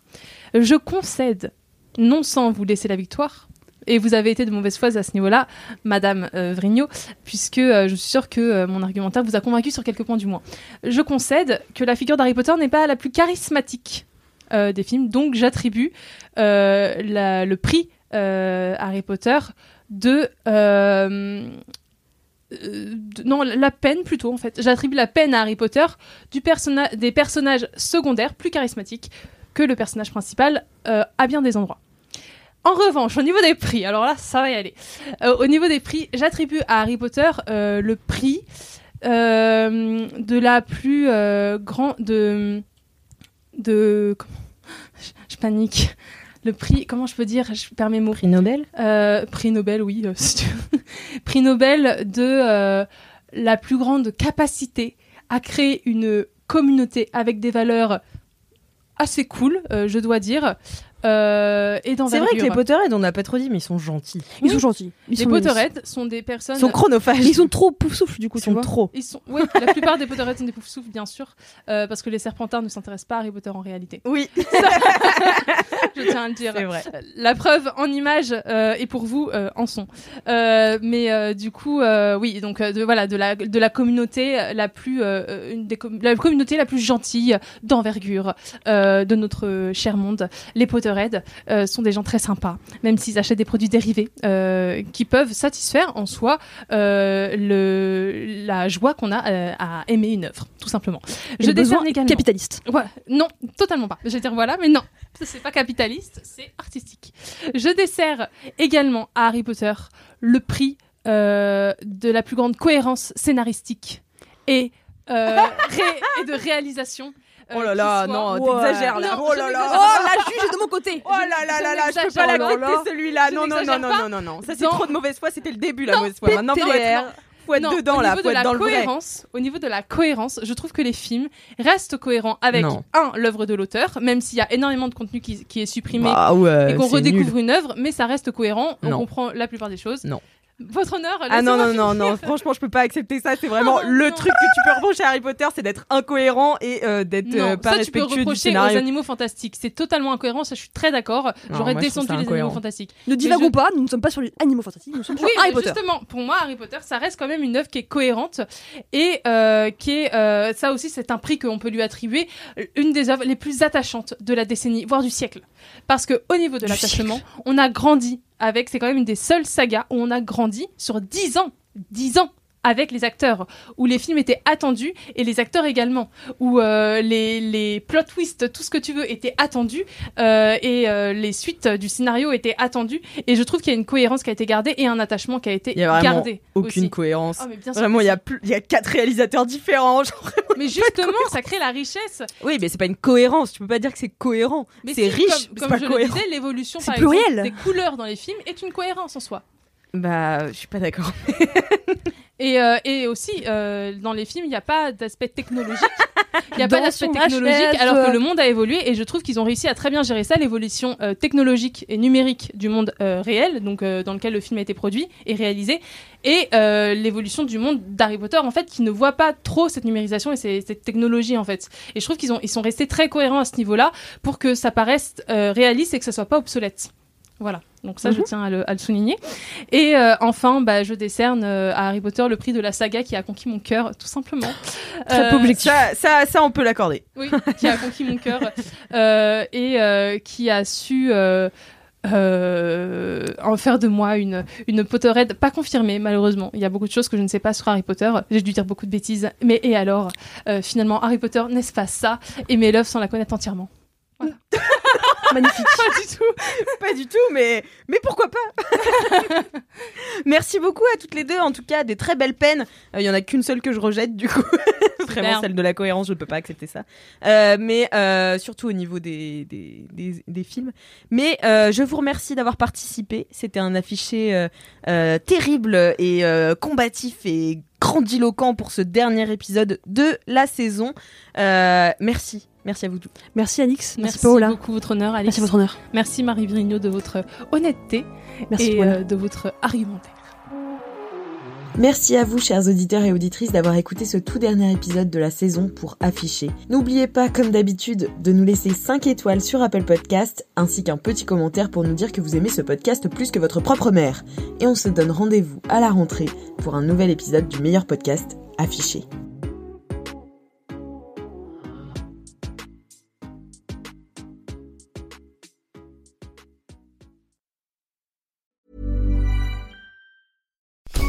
[SPEAKER 10] Je concède, non sans vous laisser la victoire. Et vous avez été de mauvaise foi à ce niveau-là, Madame euh, Vrigno, puisque euh, je suis sûre que euh, mon argumentaire vous a convaincu sur quelques points du moins. Je concède que la figure d'Harry Potter n'est pas la plus charismatique des films, donc j'attribue le prix Harry Potter de, euh, non la peine plutôt en fait. J'attribue la peine à Harry Potter du des personnages secondaires plus charismatiques que le personnage principal euh, à bien des endroits. En revanche, au niveau des prix, alors là, ça va y aller. Euh, au niveau des prix, j'attribue à Harry Potter le prix de la plus grande de de je panique. Le prix, comment je peux dire Je perds mes mots.
[SPEAKER 8] Prix Nobel?
[SPEAKER 10] Euh, prix Nobel, oui. euh, prix Nobel de euh, la plus grande capacité à créer une communauté avec des valeurs assez cool, je dois dire. Euh, et
[SPEAKER 8] C'est vrai que les Potterheads, on n'a pas trop dit, mais ils sont gentils.
[SPEAKER 9] Ils sont gentils. Ils
[SPEAKER 10] Les
[SPEAKER 9] sont
[SPEAKER 10] Potterheads sont des personnes.
[SPEAKER 8] Ils sont chronophages.
[SPEAKER 9] Ils sont trop pouf souffle du coup,
[SPEAKER 8] Ils
[SPEAKER 9] tu
[SPEAKER 8] sont
[SPEAKER 9] vois.
[SPEAKER 8] trop.
[SPEAKER 10] Ils sont, ouais, la plupart des Potterheads sont des poufs-souffles, bien sûr, euh, parce que les Serpentards ne s'intéressent pas à Harry Potter en réalité.
[SPEAKER 8] Oui,
[SPEAKER 10] Je tiens à le dire.
[SPEAKER 8] c'est vrai.
[SPEAKER 10] La preuve en image euh, et pour vous euh, en son. Euh, mais euh, du coup, euh, oui, donc de, voilà, de la de la communauté la plus euh, une des com- la communauté la plus gentille d'envergure euh, de notre cher monde. Les Potterheads euh, sont des gens très sympas, même s'ils achètent des produits dérivés euh, qui peuvent satisfaire en soi euh, le la joie qu'on a à aimer une œuvre, tout simplement.
[SPEAKER 9] Et
[SPEAKER 10] Je décerne également.
[SPEAKER 9] capitaliste.
[SPEAKER 10] Ouais, non, totalement pas. Je vais dire voilà, mais non. C'est pas capitaliste, c'est artistique. Je dessert également à Harry Potter le prix euh, de la plus grande cohérence scénaristique et, euh, et de réalisation. Euh,
[SPEAKER 8] Oh là là,
[SPEAKER 10] soit-
[SPEAKER 8] non,
[SPEAKER 9] Ouais.
[SPEAKER 8] t'exagères là.
[SPEAKER 10] Non,
[SPEAKER 8] oh là là.
[SPEAKER 9] Oh, la juge est de mon côté.
[SPEAKER 8] Oh là là là là, je peux pas l'accepter celui-là. Non, non, non, non, non, non. Ça, c'est trop de mauvaise foi. C'était le début, la mauvaise foi. Maintenant, faut être,
[SPEAKER 9] PTDR.
[SPEAKER 8] faut être
[SPEAKER 10] Non,
[SPEAKER 8] dedans,
[SPEAKER 10] au
[SPEAKER 8] là.
[SPEAKER 10] niveau
[SPEAKER 8] Faut
[SPEAKER 10] de
[SPEAKER 8] être
[SPEAKER 10] la
[SPEAKER 8] dans
[SPEAKER 10] cohérence, au niveau de la cohérence, je trouve que les films restent cohérents avec
[SPEAKER 8] Non.
[SPEAKER 10] un l'œuvre de l'auteur, même s'il y a énormément de contenu qui, qui est supprimé
[SPEAKER 8] Bah ouais,
[SPEAKER 10] et qu'on redécouvre
[SPEAKER 8] nul.
[SPEAKER 10] une œuvre, mais ça reste cohérent. On
[SPEAKER 8] Non.
[SPEAKER 10] comprend la plupart des choses.
[SPEAKER 8] Non.
[SPEAKER 10] Votre honneur.
[SPEAKER 8] Ah non, non, non, non, franchement, je peux pas accepter ça. C'est vraiment
[SPEAKER 10] Oh,
[SPEAKER 8] le
[SPEAKER 10] non.
[SPEAKER 8] truc que tu peux reprocher à Harry Potter, c'est d'être incohérent et euh, d'être euh, pas
[SPEAKER 10] ça tu peux
[SPEAKER 8] respectueux du
[SPEAKER 10] reprocher aux animaux fantastiques. C'est totalement incohérent, ça je suis très d'accord. J'aurais descendu les
[SPEAKER 8] incohérent.
[SPEAKER 10] animaux fantastiques.
[SPEAKER 9] Ne divagons
[SPEAKER 10] je-
[SPEAKER 9] pas, nous ne sommes pas sur les animaux fantastiques, nous sommes sur
[SPEAKER 10] Oui,
[SPEAKER 9] Harry Potter.
[SPEAKER 10] justement, pour moi, Harry Potter, ça reste quand même une œuvre qui est cohérente et euh, qui est, euh, ça aussi, c'est un prix qu'on peut lui attribuer, une des œuvres les plus attachantes de la décennie, voire du siècle. Parce que au niveau de l'attachement, on a grandi avec, c'est quand même une des seules sagas où on a grandi sur 10 ans, 10 ans avec les acteurs, où les films étaient attendus et les acteurs également, où euh, les, les plot twists, tout ce que tu veux, étaient attendus euh, et euh, les suites du scénario étaient attendues. Et je trouve qu'il y a une cohérence qui a été gardée et un attachement qui a été
[SPEAKER 8] Il y a vraiment
[SPEAKER 10] gardé.
[SPEAKER 8] aucune
[SPEAKER 10] aussi.
[SPEAKER 8] cohérence.
[SPEAKER 10] Oh, mais bien sûr
[SPEAKER 8] Vraiment, il y a plus, il y a quatre réalisateurs différents. genre.
[SPEAKER 10] Mais justement, ça crée la richesse.
[SPEAKER 8] Oui, mais c'est pas une cohérence. Tu peux pas dire que c'est cohérent.
[SPEAKER 10] Mais
[SPEAKER 8] C'est
[SPEAKER 10] si,
[SPEAKER 8] riche,
[SPEAKER 10] comme, comme
[SPEAKER 8] pas
[SPEAKER 10] je
[SPEAKER 8] cohérent.
[SPEAKER 10] le disais, l'évolution
[SPEAKER 9] pluriel.
[SPEAKER 10] des couleurs dans les films est une cohérence en soi.
[SPEAKER 8] Bah, je suis pas d'accord.
[SPEAKER 10] Et, euh, et aussi, euh, dans les films, il n'y a pas d'aspect technologique. Il n'y a pas d'aspect
[SPEAKER 9] son
[SPEAKER 10] technologique, alors que le monde a évolué. Et je trouve qu'ils ont réussi à très bien gérer ça, l'évolution euh, technologique et numérique du monde euh, réel, donc euh, dans lequel le film a été produit et réalisé, et l'évolution du monde d'Harry Potter, en fait, qui ne voit pas trop cette numérisation et ces- cette technologie, en fait. Et je trouve qu'ils ont, ils sont restés très cohérents à ce niveau-là pour que ça paraisse réaliste et que ça soit pas obsolète. Voilà, donc ça je
[SPEAKER 9] Mhm.
[SPEAKER 10] tiens à le, à le souligner. Et euh, enfin, bah, je décerne euh, à Harry Potter le prix de la saga qui a conquis mon cœur, tout simplement.
[SPEAKER 9] Très peu objectif.
[SPEAKER 8] Ça, ça, ça, on peut l'accorder.
[SPEAKER 10] Oui, qui a conquis mon cœur euh, et euh, qui a su euh, euh, en faire de moi une, une Potterhead pas confirmée, malheureusement. Il y a beaucoup de choses que je ne sais pas sur Harry Potter. J'ai dû dire beaucoup de bêtises. Mais et alors? Euh, Finalement, Harry Potter, n'est-ce pas ça? Aimer l'œuvre sans la connaître entièrement.
[SPEAKER 9] Magnifique.
[SPEAKER 8] Pas du tout, pas du tout, mais, mais pourquoi pas? Merci beaucoup à toutes les deux, en tout cas, des très belles peines. Euh, Il y en a qu'une seule que je rejette, du coup. Vraiment,
[SPEAKER 10] Super.
[SPEAKER 8] celle de la cohérence, je ne peux pas accepter ça. Euh, mais euh, surtout au niveau des, des, des, des films. Mais euh, je vous remercie d'avoir participé. C'était un affiché euh, euh, terrible et euh, combatif et grandiloquent pour ce dernier épisode de la saison. Euh, merci. Merci à vous tous.
[SPEAKER 9] Merci Alix, merci,
[SPEAKER 10] Merci
[SPEAKER 9] Paola.
[SPEAKER 10] beaucoup, votre honneur, Alice.
[SPEAKER 9] Merci votre honneur.
[SPEAKER 10] Merci Marie Vrigno de votre honnêteté
[SPEAKER 9] Merci
[SPEAKER 10] et euh, de votre argumentaire.
[SPEAKER 1] Merci à vous, chers auditeurs et auditrices, d'avoir écouté ce tout dernier épisode de la saison pour afficher. N'oubliez pas, comme d'habitude, de nous laisser 5 étoiles sur Apple Podcast, ainsi qu'un petit commentaire pour nous dire que vous aimez ce podcast plus que votre propre mère. Et on se donne rendez-vous à la rentrée pour un nouvel épisode du meilleur podcast, Affiché.